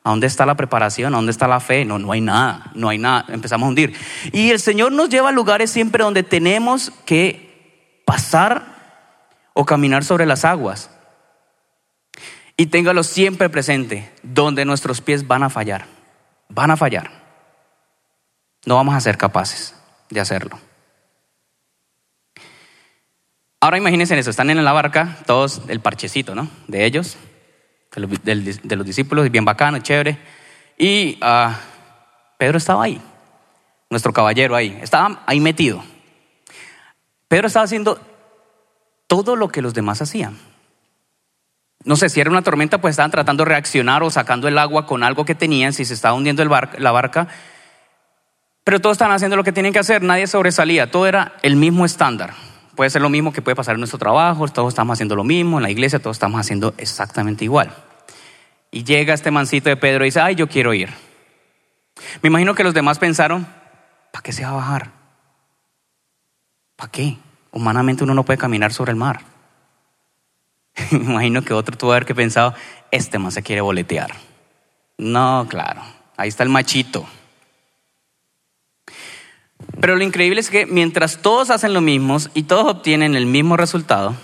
¿A dónde está la preparación? ¿A dónde está la fe? No, no hay nada, no hay nada. Empezamos a hundir. Y el Señor nos lleva a lugares siempre donde tenemos que pasar o caminar sobre las aguas. Y téngalo siempre presente, donde nuestros pies van a fallar. Van a fallar. No vamos a ser capaces de hacerlo. Ahora imagínense eso, están en la barca, todos el parchecito, ¿no? De ellos, de los, discípulos, bien bacano, chévere. Y ah, Pedro estaba ahí, nuestro caballero ahí, estaba ahí metido. Pedro estaba haciendo todo lo que los demás hacían. No sé si era una tormenta, pues estaban tratando de reaccionar o sacando el agua con algo que tenían, si se estaba hundiendo el la barca. Pero todos estaban haciendo lo que tienen que hacer, nadie sobresalía, todo era el mismo estándar. Puede ser lo mismo que puede pasar en nuestro trabajo, todos estamos haciendo lo mismo, en la iglesia todos estamos haciendo exactamente igual. Y llega este mancito de Pedro y dice, ay, yo quiero ir. Me imagino que los demás pensaron, ¿para qué se va a bajar? ¿Para qué? Humanamente uno no puede caminar sobre el mar. Imagino que otro tuvo que haber pensado, este man se quiere boletear. No, claro, ahí está el machito. Pero lo increíble es que mientras todos hacen lo mismo y todos obtienen el mismo resultado,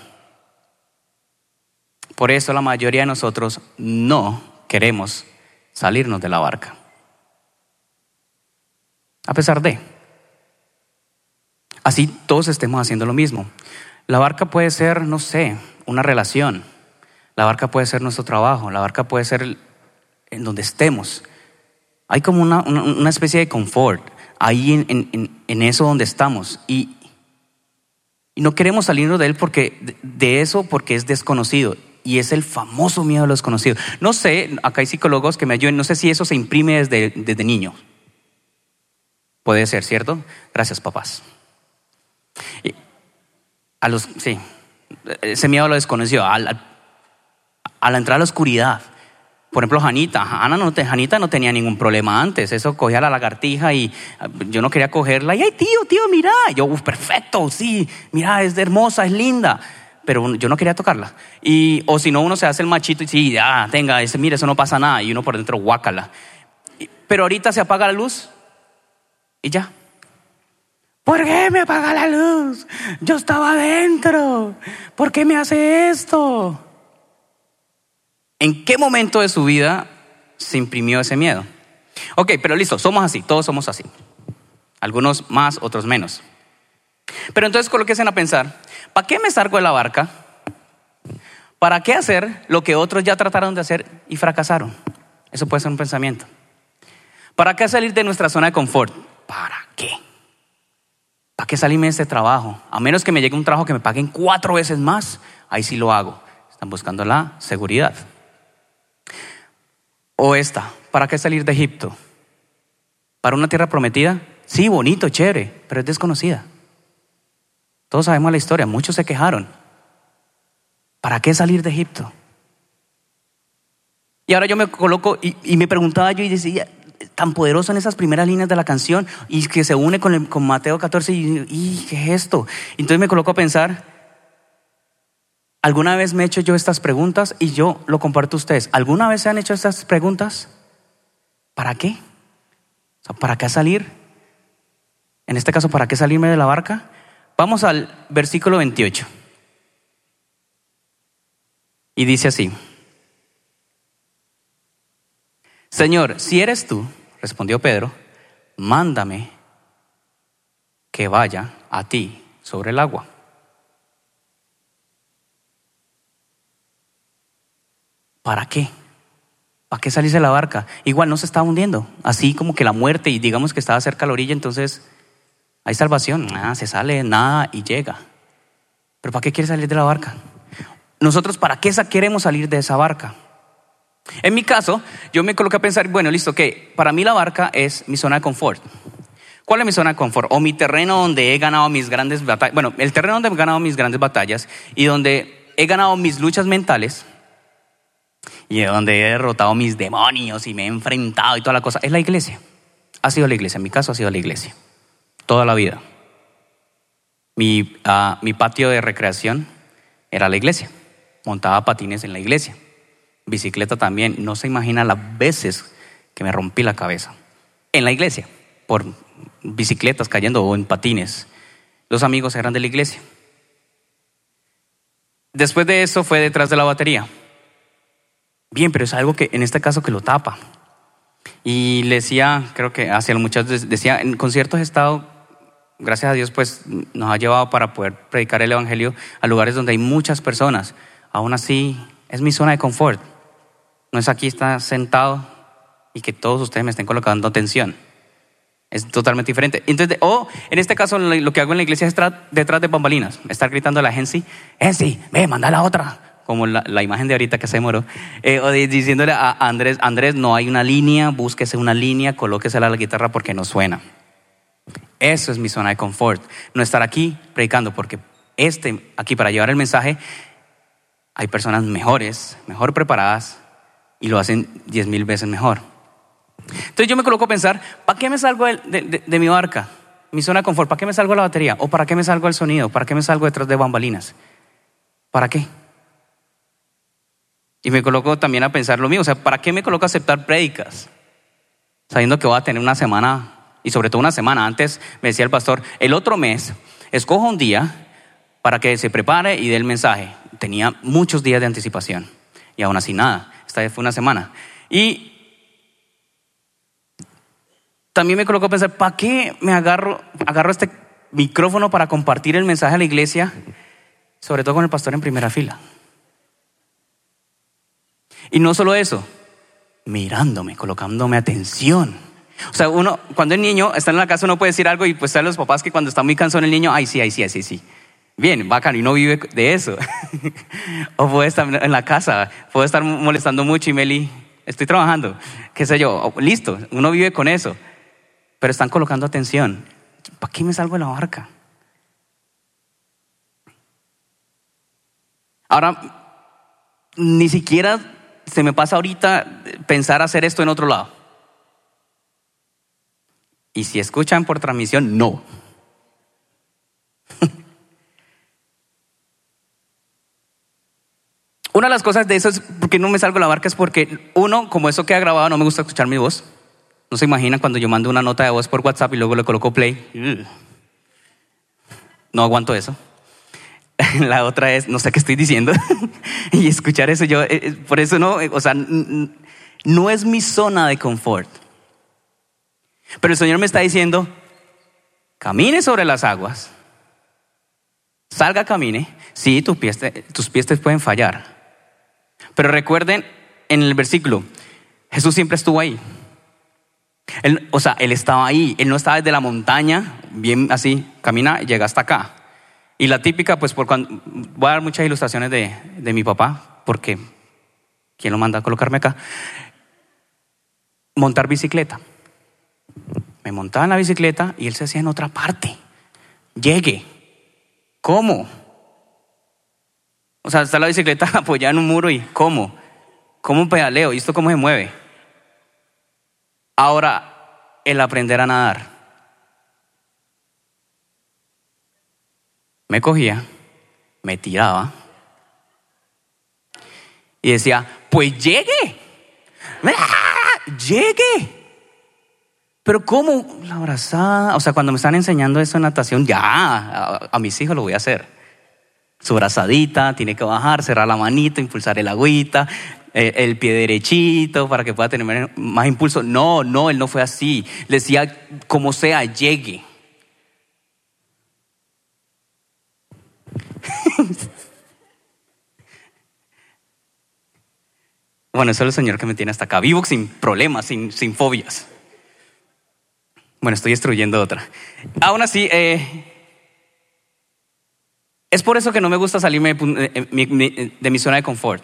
por eso la mayoría de nosotros no queremos salirnos de la barca. A pesar de. Así todos estemos haciendo lo mismo. La barca puede ser, no sé, una relación. La barca puede ser nuestro trabajo. La barca puede ser en donde estemos. Hay como una, una especie de confort ahí en, eso donde estamos. Y, no queremos salirnos de él porque, de eso porque es desconocido. Y es el famoso miedo a lo desconocido. No sé, acá hay psicólogos que me ayuden, no sé si eso se imprime desde, desde niño. Puede ser, ¿cierto? Gracias, papás. A los, sí, ese miedo a lo desconocido, a la, a la entrada a la oscuridad. Por ejemplo, Janita. Ana no, Janita no tenía ningún problema antes. Eso cogía la lagartija y ah, yo no quería cogerla. Y, ay, tío, tío, mira. yo, perfecto, sí. Mira, es hermosa, es linda. Pero yo no quería tocarla. Y, o si no, uno se hace el machito y sí, ya, tenga, ese, mira, eso no pasa nada. Y uno por dentro, guácala. Pero ahorita se apaga la luz y ya. ¿Por qué me apaga la luz? Yo estaba adentro. ¿Por qué me hace esto? ¿En qué momento de su vida se imprimió ese miedo? Ok, pero listo, somos así, todos somos así. Algunos más, otros menos. Pero entonces colóquense a pensar, ¿para qué me salgo de la barca? ¿Para qué hacer lo que otros ya trataron de hacer y fracasaron? Eso puede ser un pensamiento. ¿Para qué salir de nuestra zona de confort? ¿Para qué? ¿Para qué salirme de este trabajo? A menos que me llegue un trabajo que me paguen cuatro veces más, ahí sí lo hago. Están buscando la seguridad. O esta, ¿para qué salir de Egipto? ¿Para una tierra prometida? Sí, bonito, chévere, pero es desconocida. Todos sabemos la historia, muchos se quejaron. ¿Para qué salir de Egipto? Y ahora yo me coloco y, me preguntaba yo y decía, tan poderoso en esas primeras líneas de la canción y que se une con, Mateo 14 y, y ¿qué es esto? Entonces me coloco a pensar, ¿Alguna vez me he hecho yo estas preguntas y yo lo comparto a ustedes? ¿Alguna vez se han hecho estas preguntas? ¿Para qué? ¿Para qué salir? En este caso, ¿para qué salirme de la barca? Vamos al versículo 28. Y dice así. Señor, si eres tú, respondió Pedro, mándame que vaya a ti sobre el agua. ¿Para qué? ¿Para qué salirse de la barca? Igual no se está hundiendo. Así como que la muerte y digamos que estaba cerca a la orilla, entonces hay salvación. Nada, se sale, nada y llega. Pero ¿para qué quiere salir de la barca? Nosotros, ¿para qué queremos salir de esa barca? En mi caso, yo me coloqué a pensar, bueno, listo, que para mí la barca es mi zona de confort. ¿Cuál es mi zona de confort? O mi terreno donde he ganado mis grandes batallas. Bueno, el terreno donde he ganado mis grandes batallas y donde he ganado mis luchas mentales y donde he derrotado mis demonios y me he enfrentado y toda la cosa, es la iglesia. Ha sido la iglesia, en mi caso ha sido la iglesia, toda la vida. Mi, ah, mi patio de recreación era la iglesia. Montaba patines en la iglesia. Bicicleta también. No se imagina las veces que me rompí la cabeza. En la iglesia, por bicicletas cayendo o en patines. Los amigos eran de la iglesia. Después de eso fue detrás de la batería. Bien, pero es algo que en este caso que lo tapa. Y le decía, creo que hacia los muchachos, decía, en conciertos he estado, gracias a Dios, pues nos ha llevado para poder predicar el Evangelio a lugares donde hay muchas personas. Aún así, es mi zona de confort. No es aquí estar sentado y que todos ustedes me estén colocando atención. Es totalmente diferente. Entonces, o en este caso, lo que hago en la iglesia es detrás de bambalinas, estar gritando a la gente, Gensi, ve, manda la otra como la, imagen de ahorita que se moró, eh, o diciéndole a Andrés, Andrés, no hay una línea, búsquese una línea, colóquesela a la guitarra porque no suena. Eso es mi zona de confort. No estar aquí predicando, porque este, aquí para llevar el mensaje, hay personas mejores, mejor preparadas y lo hacen diez mil veces mejor. Entonces yo me coloco a pensar, ¿para qué me salgo de, de mi barca? Mi zona de confort, ¿para qué me salgo a la batería? ¿O para qué me salgo al sonido? ¿Para qué me salgo detrás de bambalinas? ¿Para qué? Y me coloco también a pensar lo mío, o sea, ¿para qué me coloco a aceptar prédicas? Sabiendo que voy a tener una semana, y sobre todo una semana antes, me decía el pastor, el otro mes, escojo un día para que se prepare y dé el mensaje. Tenía muchos días de anticipación, y aún así nada, fue una semana. Y también me coloco a pensar, ¿para qué me agarro, agarro este micrófono para compartir el mensaje a la iglesia, sobre todo con el pastor en primera fila? Y no solo eso, mirándome, colocándome atención. O sea, uno, cuando el niño está en la casa, uno puede decir algo y pues a los papás que cuando está muy cansado el niño, ay, sí, ay, sí, ay, sí, sí. Bien, bacán, y no vive de eso. o puede estar en la casa, puede estar molestando mucho y Meli, estoy trabajando, qué sé yo, listo, uno vive con eso. Pero están colocando atención. ¿Para qué me salgo de la barca? Ahora, ni siquiera se me pasa ahorita pensar hacer esto en otro lado. Y si escuchan por transmisión, no. Una de las cosas de eso es porque no me salgo de la barca es porque uno, como eso queda grabado, no me gusta escuchar mi voz. No se imagina cuando yo mando una nota de voz por WhatsApp y luego le coloco play. No aguanto eso. La otra es, no sé qué estoy diciendo. y escuchar eso, yo, eh, eh, por eso no, eh, o sea, no es mi zona de confort. Pero el Señor me está diciendo, camine sobre las aguas, salga, camine. Sí, tus pies, tus pies te pueden fallar. Pero recuerden en el versículo, Jesús siempre estuvo ahí. Él, o sea, Él estaba ahí, Él no estaba desde la montaña, bien así, camina llega hasta acá. Y la típica, pues por cuando, voy a dar muchas ilustraciones de, de mi papá, porque ¿quién lo manda a colocarme acá? Montar bicicleta. Me montaba en la bicicleta y él se hacía en otra parte. Llegue. ¿Cómo? O sea, está la bicicleta apoyada en un muro y ¿cómo? ¿Cómo pedaleo? ¿Y esto cómo se mueve? Ahora, el aprender a nadar. me cogía, me tiraba y decía, pues llegue, llegue. Pero ¿cómo? La abrazada, o sea, cuando me están enseñando eso en natación, ya, a, mis hijos lo voy a hacer. Su brazadita, tiene que bajar, cerrar la manita, impulsar el agüita, el, el pie derechito para que pueda tener más impulso. No, no, él no fue así. Le decía, como sea, llegue. bueno, eso es el Señor que me tiene hasta acá, vivo sin problemas, sin, sin fobias. Bueno, estoy destruyendo otra. Aún así, eh, es por eso que no me gusta salirme de eh, mi, de mi zona de confort.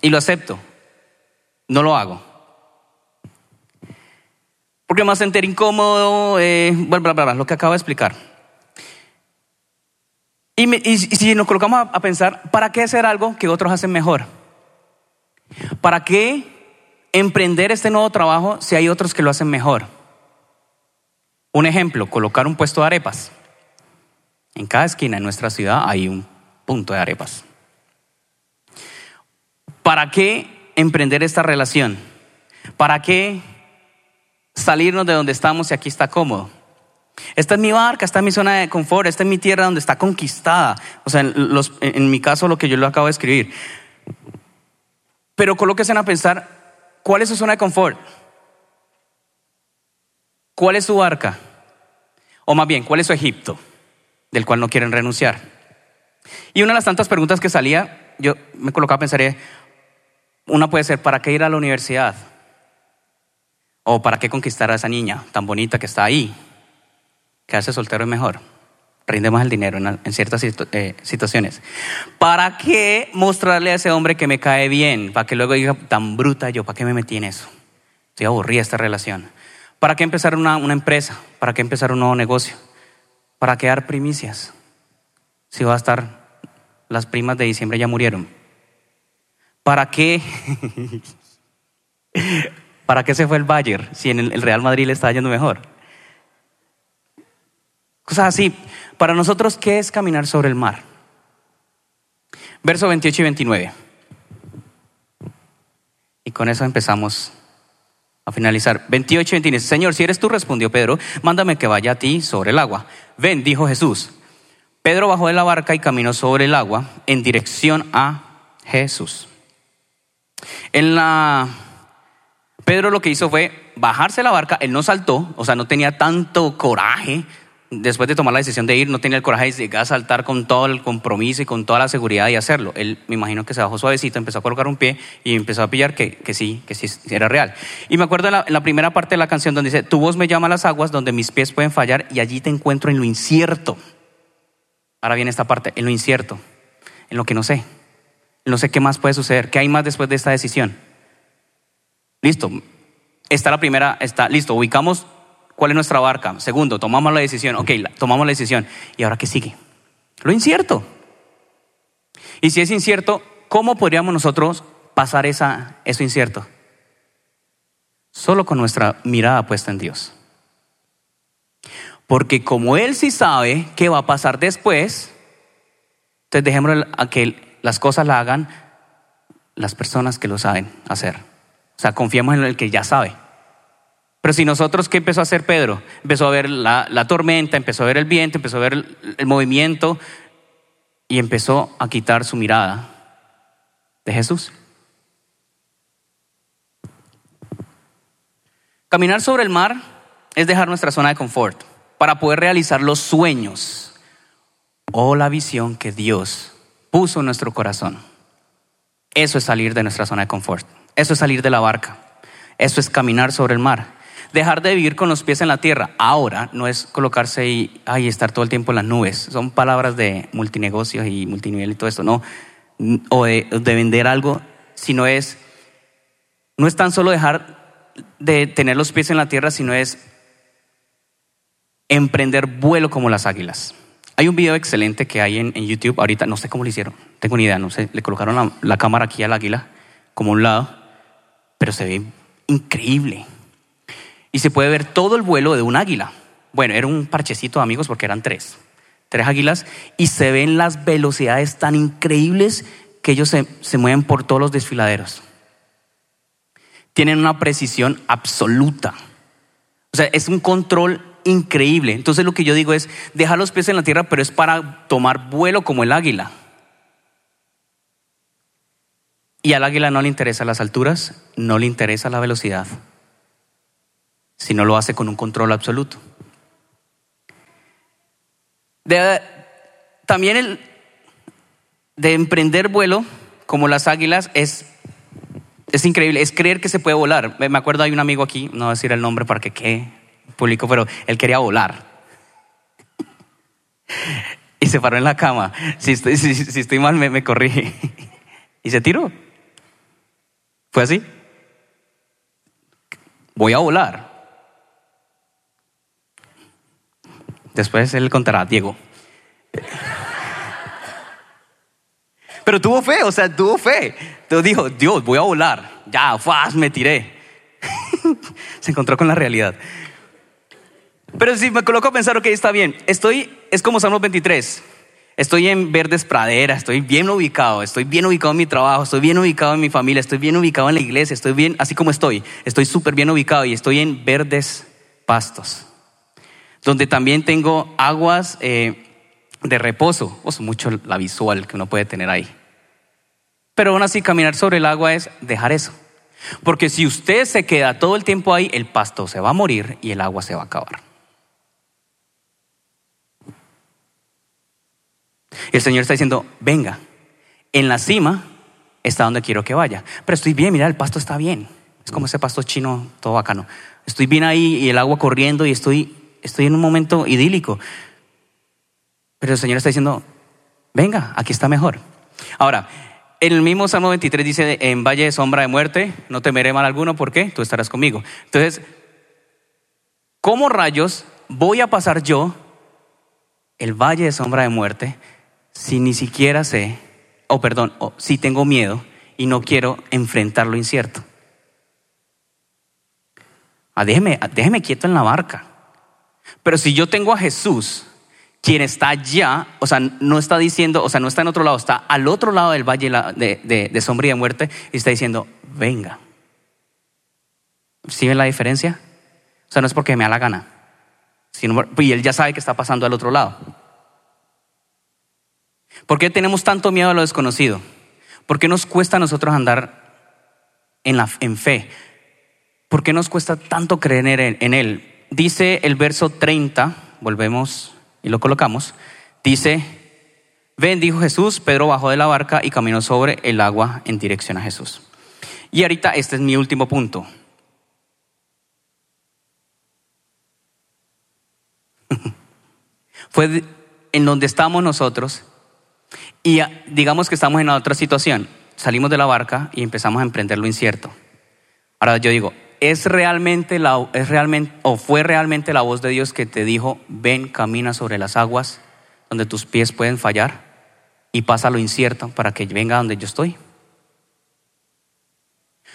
Y lo acepto. No lo hago. Porque me va a sentir incómodo, eh, bla, bla, bla, lo que acabo de explicar. Y, si nos colocamos a, pensar, ¿para qué hacer algo que otros hacen mejor? ¿Para qué emprender este nuevo trabajo si hay otros que lo hacen mejor? Un ejemplo, colocar un puesto de arepas. En cada esquina de nuestra ciudad hay un punto de arepas. ¿Para qué emprender esta relación? ¿Para qué salirnos de donde estamos y aquí está cómodo? Esta es mi barca, esta es mi zona de confort, esta es mi tierra donde está conquistada. O sea, en, mi caso lo que yo lo acabo de escribir. Pero colóquense a pensar, ¿cuál es su zona de confort? ¿Cuál es su barca? O más bien, ¿cuál es su Egipto? Del cual no quieren renunciar. Y una de las tantas preguntas que salía, yo me colocaba a pensar, eh, una puede ser, ¿para qué ir a la universidad? ¿O para qué conquistar a esa niña tan bonita que está ahí? Quedarse soltero es mejor. Rinde más el dinero en, ciertas eh, situaciones. ¿Para qué mostrarle a ese hombre que me cae bien? Para que luego diga, tan bruta yo, ¿para qué me metí en eso? Estoy aburrida esta relación. ¿Para qué empezar una, una empresa? ¿Para qué empezar un nuevo negocio? ¿Para qué dar primicias? Si va a estar, las primas de diciembre ya murieron. ¿Para qué? ¿Para qué se fue el Bayern si en el Real Madrid le está yendo mejor? Cosas así. Para nosotros, ¿qué es caminar sobre el mar? Verso 28 y 29. Y con eso empezamos a finalizar. 28 y 29. Señor, si eres tú, respondió Pedro, mándame que vaya a ti sobre el agua. Ven, dijo Jesús. Pedro bajó de la barca y caminó sobre el agua en dirección a Jesús. En la Pedro lo que hizo fue bajarse la barca, él no saltó, o sea, no tenía tanto coraje después de tomar la decisión de ir, no tenía el coraje de llegar a saltar con todo el compromiso y con toda la seguridad y hacerlo. Él me imagino que se bajó suavecito, empezó a colocar un pie y empezó a pillar que, que sí, que sí era real. Y me acuerdo en la, la, primera parte de la canción donde dice, tu voz me llama a las aguas donde mis pies pueden fallar y allí te encuentro en lo incierto. Ahora viene esta parte, en lo incierto, en lo que no sé, no sé qué más puede suceder, qué hay más después de esta decisión. Listo, está la primera, está, listo, ubicamos ¿Cuál es nuestra barca? Segundo, tomamos la decisión. Ok, tomamos la decisión. ¿Y ahora qué sigue? Lo incierto. Y si es incierto, ¿cómo podríamos nosotros pasar esa, eso incierto? Solo con nuestra mirada puesta en Dios. Porque como Él sí sabe qué va a pasar después, entonces dejémosle a que las cosas la hagan las personas que lo saben hacer. O sea, confiemos en el que ya sabe. Pero si nosotros, ¿qué empezó a hacer Pedro? Empezó a ver la, tormenta, empezó a ver el viento, empezó a ver el, movimiento y empezó a quitar su mirada de Jesús. Caminar sobre el mar es dejar nuestra zona de confort para poder realizar los sueños o la visión que Dios puso en nuestro corazón. Eso es salir de nuestra zona de confort. Eso es salir de la barca. Eso es caminar sobre el mar dejar de vivir con los pies en la tierra. Ahora no es colocarse y estar todo el tiempo en las nubes. Son palabras de multinegocios y multinivel y todo esto, no. O de, vender algo, sino es, no es tan solo dejar de tener los pies en la tierra, sino es emprender vuelo como las águilas. Hay un video excelente que hay en, YouTube, ahorita no sé cómo lo hicieron, tengo ni idea, no sé, le colocaron la, la cámara aquí al águila, como un lado, pero se ve increíble y se puede ver todo el vuelo de un águila. Bueno, era un parchecito de amigos porque eran tres, tres águilas y se ven las velocidades tan increíbles que ellos se, se mueven por todos los desfiladeros. Tienen una precisión absoluta. O sea, es un control increíble. Entonces lo que yo digo es, dejar los pies en la tierra, pero es para tomar vuelo como el águila. Y al águila no le interesan las alturas, no le interesa la velocidad si no lo hace con un control absoluto. también el de emprender vuelo, como las águilas, es, es increíble, es creer que se puede volar. Me acuerdo, hay un amigo aquí, no voy a decir el nombre para que quede público, pero él quería volar. Y se paró en la cama. Si estoy, mal, me, me corrige. Y se tiró. ¿Fue así? Voy a volar. Después él contará, Diego. Pero tuvo fe, o sea, tuvo fe. Entonces dijo, Dios, voy a volar. Ya, faz, me tiré. Se encontró con la realidad. Pero si me coloco a pensar, ok, está bien, estoy, es como Salmos 23. Estoy en verdes praderas, estoy bien ubicado, estoy bien ubicado en mi trabajo, estoy bien ubicado en mi familia, estoy bien ubicado en la iglesia, estoy bien, así como estoy, estoy súper bien ubicado y estoy en verdes pastos, donde también tengo aguas eh, de reposo, es mucho la visual que uno puede tener ahí. Pero aún así caminar sobre el agua es dejar eso. Porque si usted se queda todo el tiempo ahí, el pasto se va a morir y el agua se va a acabar. El Señor está diciendo, venga, en la cima está donde quiero que vaya. Pero estoy bien, mira, el pasto está bien. Es como ese pasto chino todo bacano. Estoy bien ahí y el agua corriendo y estoy, estoy en un momento idílico. Pero el Señor está diciendo, venga, aquí está mejor. Ahora, en el mismo Salmo 23 dice, en valle de sombra de muerte, no temeré mal alguno, porque tú estarás conmigo. Entonces, ¿cómo rayos voy a pasar yo el valle de sombra de muerte si ni siquiera sé, o perdón, o si tengo miedo y no quiero enfrentar lo incierto? Ah, déjeme, déjeme quieto en la barca. Pero si yo tengo a Jesús, quien está allá, o sea, no está diciendo, o sea, no está en otro lado, está al otro lado del valle de, sombra y de muerte y está diciendo, venga. ¿Sí ven la diferencia? O sea, no es porque me da la gana, sino, y él ya sabe que está pasando al otro lado. ¿Por qué tenemos tanto miedo a lo desconocido? ¿Por qué nos cuesta a nosotros andar en, la, en fe? ¿Por qué nos cuesta tanto creer en Él? Dice el verso 30, volvemos y lo colocamos, dice, ven, dijo Jesús, Pedro bajó de la barca y caminó sobre el agua en dirección a Jesús. Y ahorita este es mi último punto. Fue en donde estamos nosotros y digamos que estamos en otra situación. Salimos de la barca y empezamos a emprender lo incierto. Ahora yo digo, ¿es realmente, la, es realmente o fue realmente la voz de Dios que te dijo, ven, camina sobre las aguas donde tus pies pueden fallar y pasa lo incierto para que venga donde yo estoy?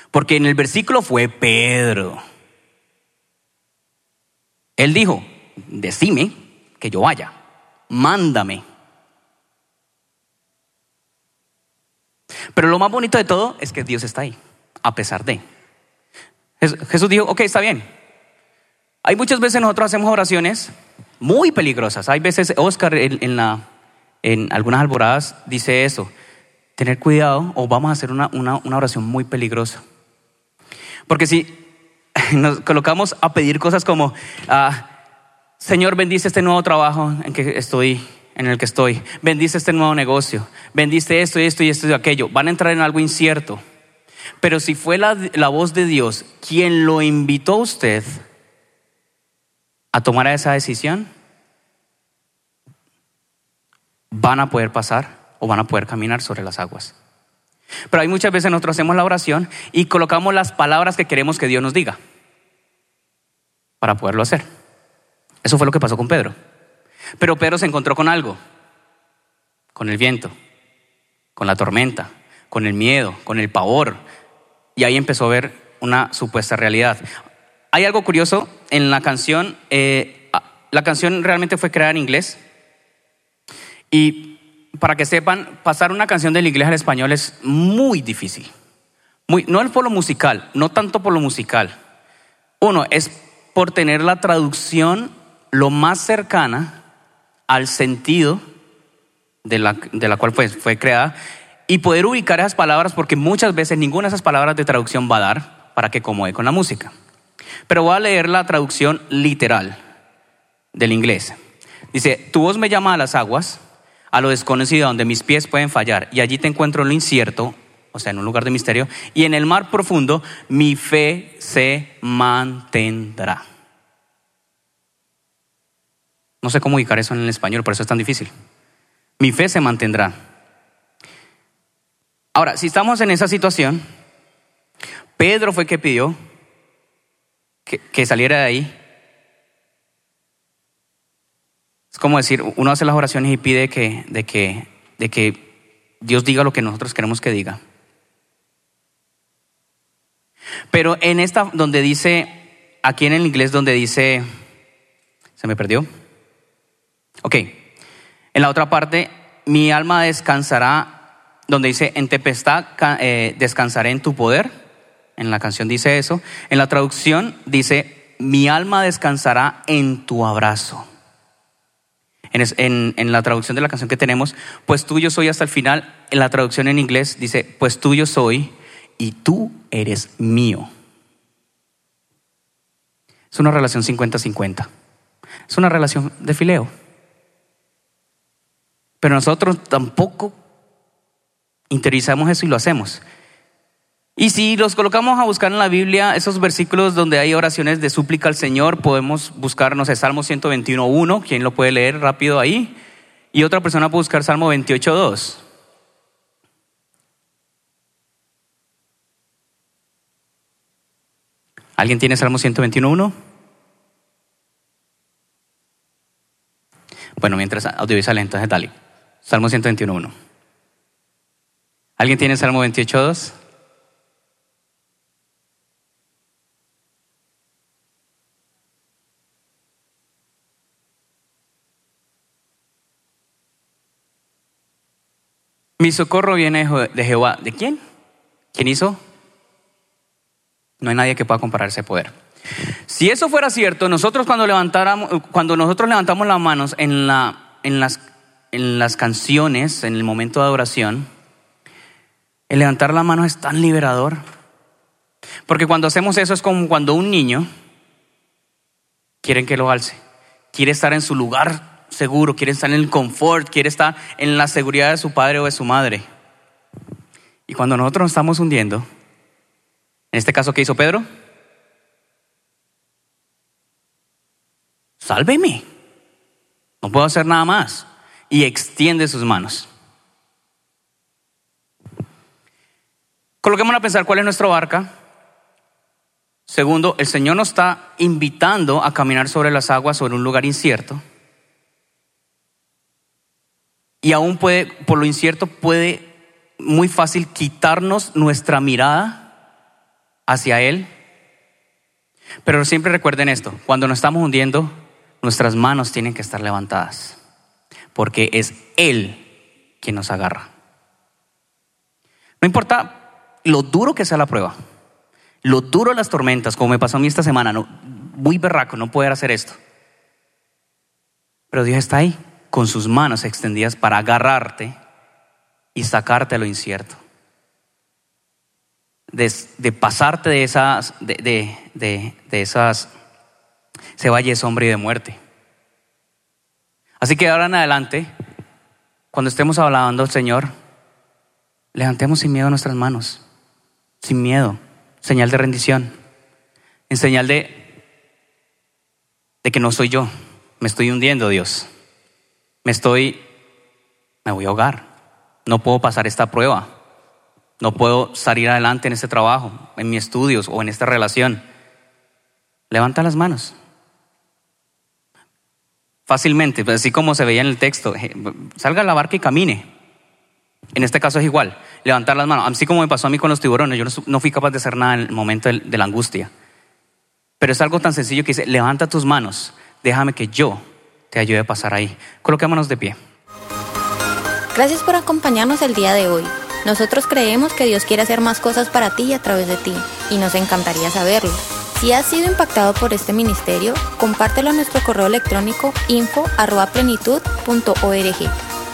Porque en el versículo fue Pedro. Él dijo, decime que yo vaya, mándame. Pero lo más bonito de todo es que Dios está ahí, a pesar de. Jesús dijo, ok, está bien. Hay muchas veces nosotros hacemos oraciones muy peligrosas. Hay veces, Oscar en, algunas alboradas dice eso, tener cuidado o vamos a hacer una, una oración muy peligrosa. Porque si nos colocamos a pedir cosas como, ah, Señor, bendice este nuevo trabajo en que estoy, en el que estoy, bendice este nuevo negocio, bendice esto y esto y esto y aquello, van a entrar en algo incierto. Pero si fue la, voz de Dios quien lo invitó a usted a tomar esa decisión, van a poder pasar o van a poder caminar sobre las aguas. Pero hay muchas veces nosotros hacemos la oración y colocamos las palabras que queremos que Dios nos diga para poderlo hacer. Eso fue lo que pasó con Pedro. Pero Pedro se encontró con algo, con el viento, con la tormenta, con el miedo, con el pavor, y ahí empezó a ver una supuesta realidad. Hay algo curioso en la canción, eh, la canción realmente fue creada en inglés y para que sepan, pasar una canción del inglés al español es muy difícil. Muy, no es por lo musical, no tanto por lo musical. Uno, es por tener la traducción lo más cercana al sentido de la, de la cual fue, fue creada y poder ubicar esas palabras porque muchas veces ninguna de esas palabras de traducción va a dar para que acomode con la música. Pero voy a leer la traducción literal del inglés. Dice, tu voz me llama a las aguas, a lo desconocido donde mis pies pueden fallar, y allí te encuentro en lo incierto, o sea, en un lugar de misterio, y en el mar profundo mi fe se mantendrá. No sé cómo ubicar eso en el español, por eso es tan difícil. Mi fe se mantendrá. Ahora, si estamos en esa situación, Pedro fue que pidió que, saliera de ahí. Es como decir, uno hace las oraciones y pide que, de, que, de que Dios diga lo que nosotros queremos que diga. Pero en esta, donde dice, aquí en el inglés, donde dice, ¿Se me perdió? Ok. En la otra parte, mi alma descansará, donde dice, en tempestad eh, descansaré en tu poder. En la canción dice eso. En la traducción dice, mi alma descansará en tu abrazo. En, en, la traducción de la canción que tenemos, pues tuyo soy hasta el final. En la traducción en inglés dice, pues tuyo soy y tú eres mío. Es una relación 50-50. Es una relación de fileo. Pero nosotros tampoco interiorizamos eso y lo hacemos. Y si los colocamos a buscar en la Biblia, esos versículos donde hay oraciones de súplica al Señor, podemos buscarnos el Salmo 121.1, ¿quién lo puede leer rápido ahí? Y otra persona puede buscar Salmo 28.2. ¿Alguien tiene Salmo 121.1? Bueno, mientras audiovisual, entonces dale. Salmo 121.1. ¿Alguien tiene Salmo 28.2? Mi socorro viene de Jehová. ¿De quién? ¿Quién hizo? No hay nadie que pueda comparar ese poder. Si eso fuera cierto, nosotros cuando, levantáramos, cuando nosotros levantamos las manos en, la, en, las, en las canciones, en el momento de adoración, el levantar las manos es tan liberador. Porque cuando hacemos eso es como cuando un niño quiere que lo alce, quiere estar en su lugar seguro, quiere estar en el confort, quiere estar en la seguridad de su padre o de su madre. Y cuando nosotros nos estamos hundiendo, en este caso, ¿qué hizo Pedro? Sálveme. No puedo hacer nada más. Y extiende sus manos. Coloquémonos a pensar cuál es nuestra barca. Segundo, el Señor nos está invitando a caminar sobre las aguas, sobre un lugar incierto. Y aún puede, por lo incierto, puede muy fácil quitarnos nuestra mirada hacia Él. Pero siempre recuerden esto, cuando nos estamos hundiendo, nuestras manos tienen que estar levantadas, porque es Él quien nos agarra. No importa lo duro que sea la prueba, lo duro las tormentas, como me pasó a mí esta semana, no, muy berraco no poder hacer esto. Pero Dios está ahí con sus manos extendidas para agarrarte y sacarte lo incierto. De, pasarte de esas, de, esas se vaya sombra y de muerte. Así que ahora en adelante, cuando estemos hablando al Señor, levantemos sin miedo nuestras manos, sin miedo, señal de rendición, en señal de, de que no soy yo, me estoy hundiendo, Dios me estoy, me voy a ahogar, no puedo pasar esta prueba, no puedo salir adelante en este trabajo, en mis estudios o en esta relación. Levanta las manos. Fácilmente, pues así como se veía en el texto, salga a la barca y camine. En este caso es igual, levantar las manos. Así como me pasó a mí con los tiburones, yo no, fui capaz de hacer nada en el momento de la angustia. Pero es algo tan sencillo que dice, levanta tus manos, déjame que yo te ayude a pasar ahí. Coloquémonos de pie. Gracias por acompañarnos el día de hoy. Nosotros creemos que Dios quiere hacer más cosas para ti y a través de ti, y nos encantaría saberlo. Si has sido impactado por este ministerio, compártelo a nuestro correo electrónico info.plenitud.org.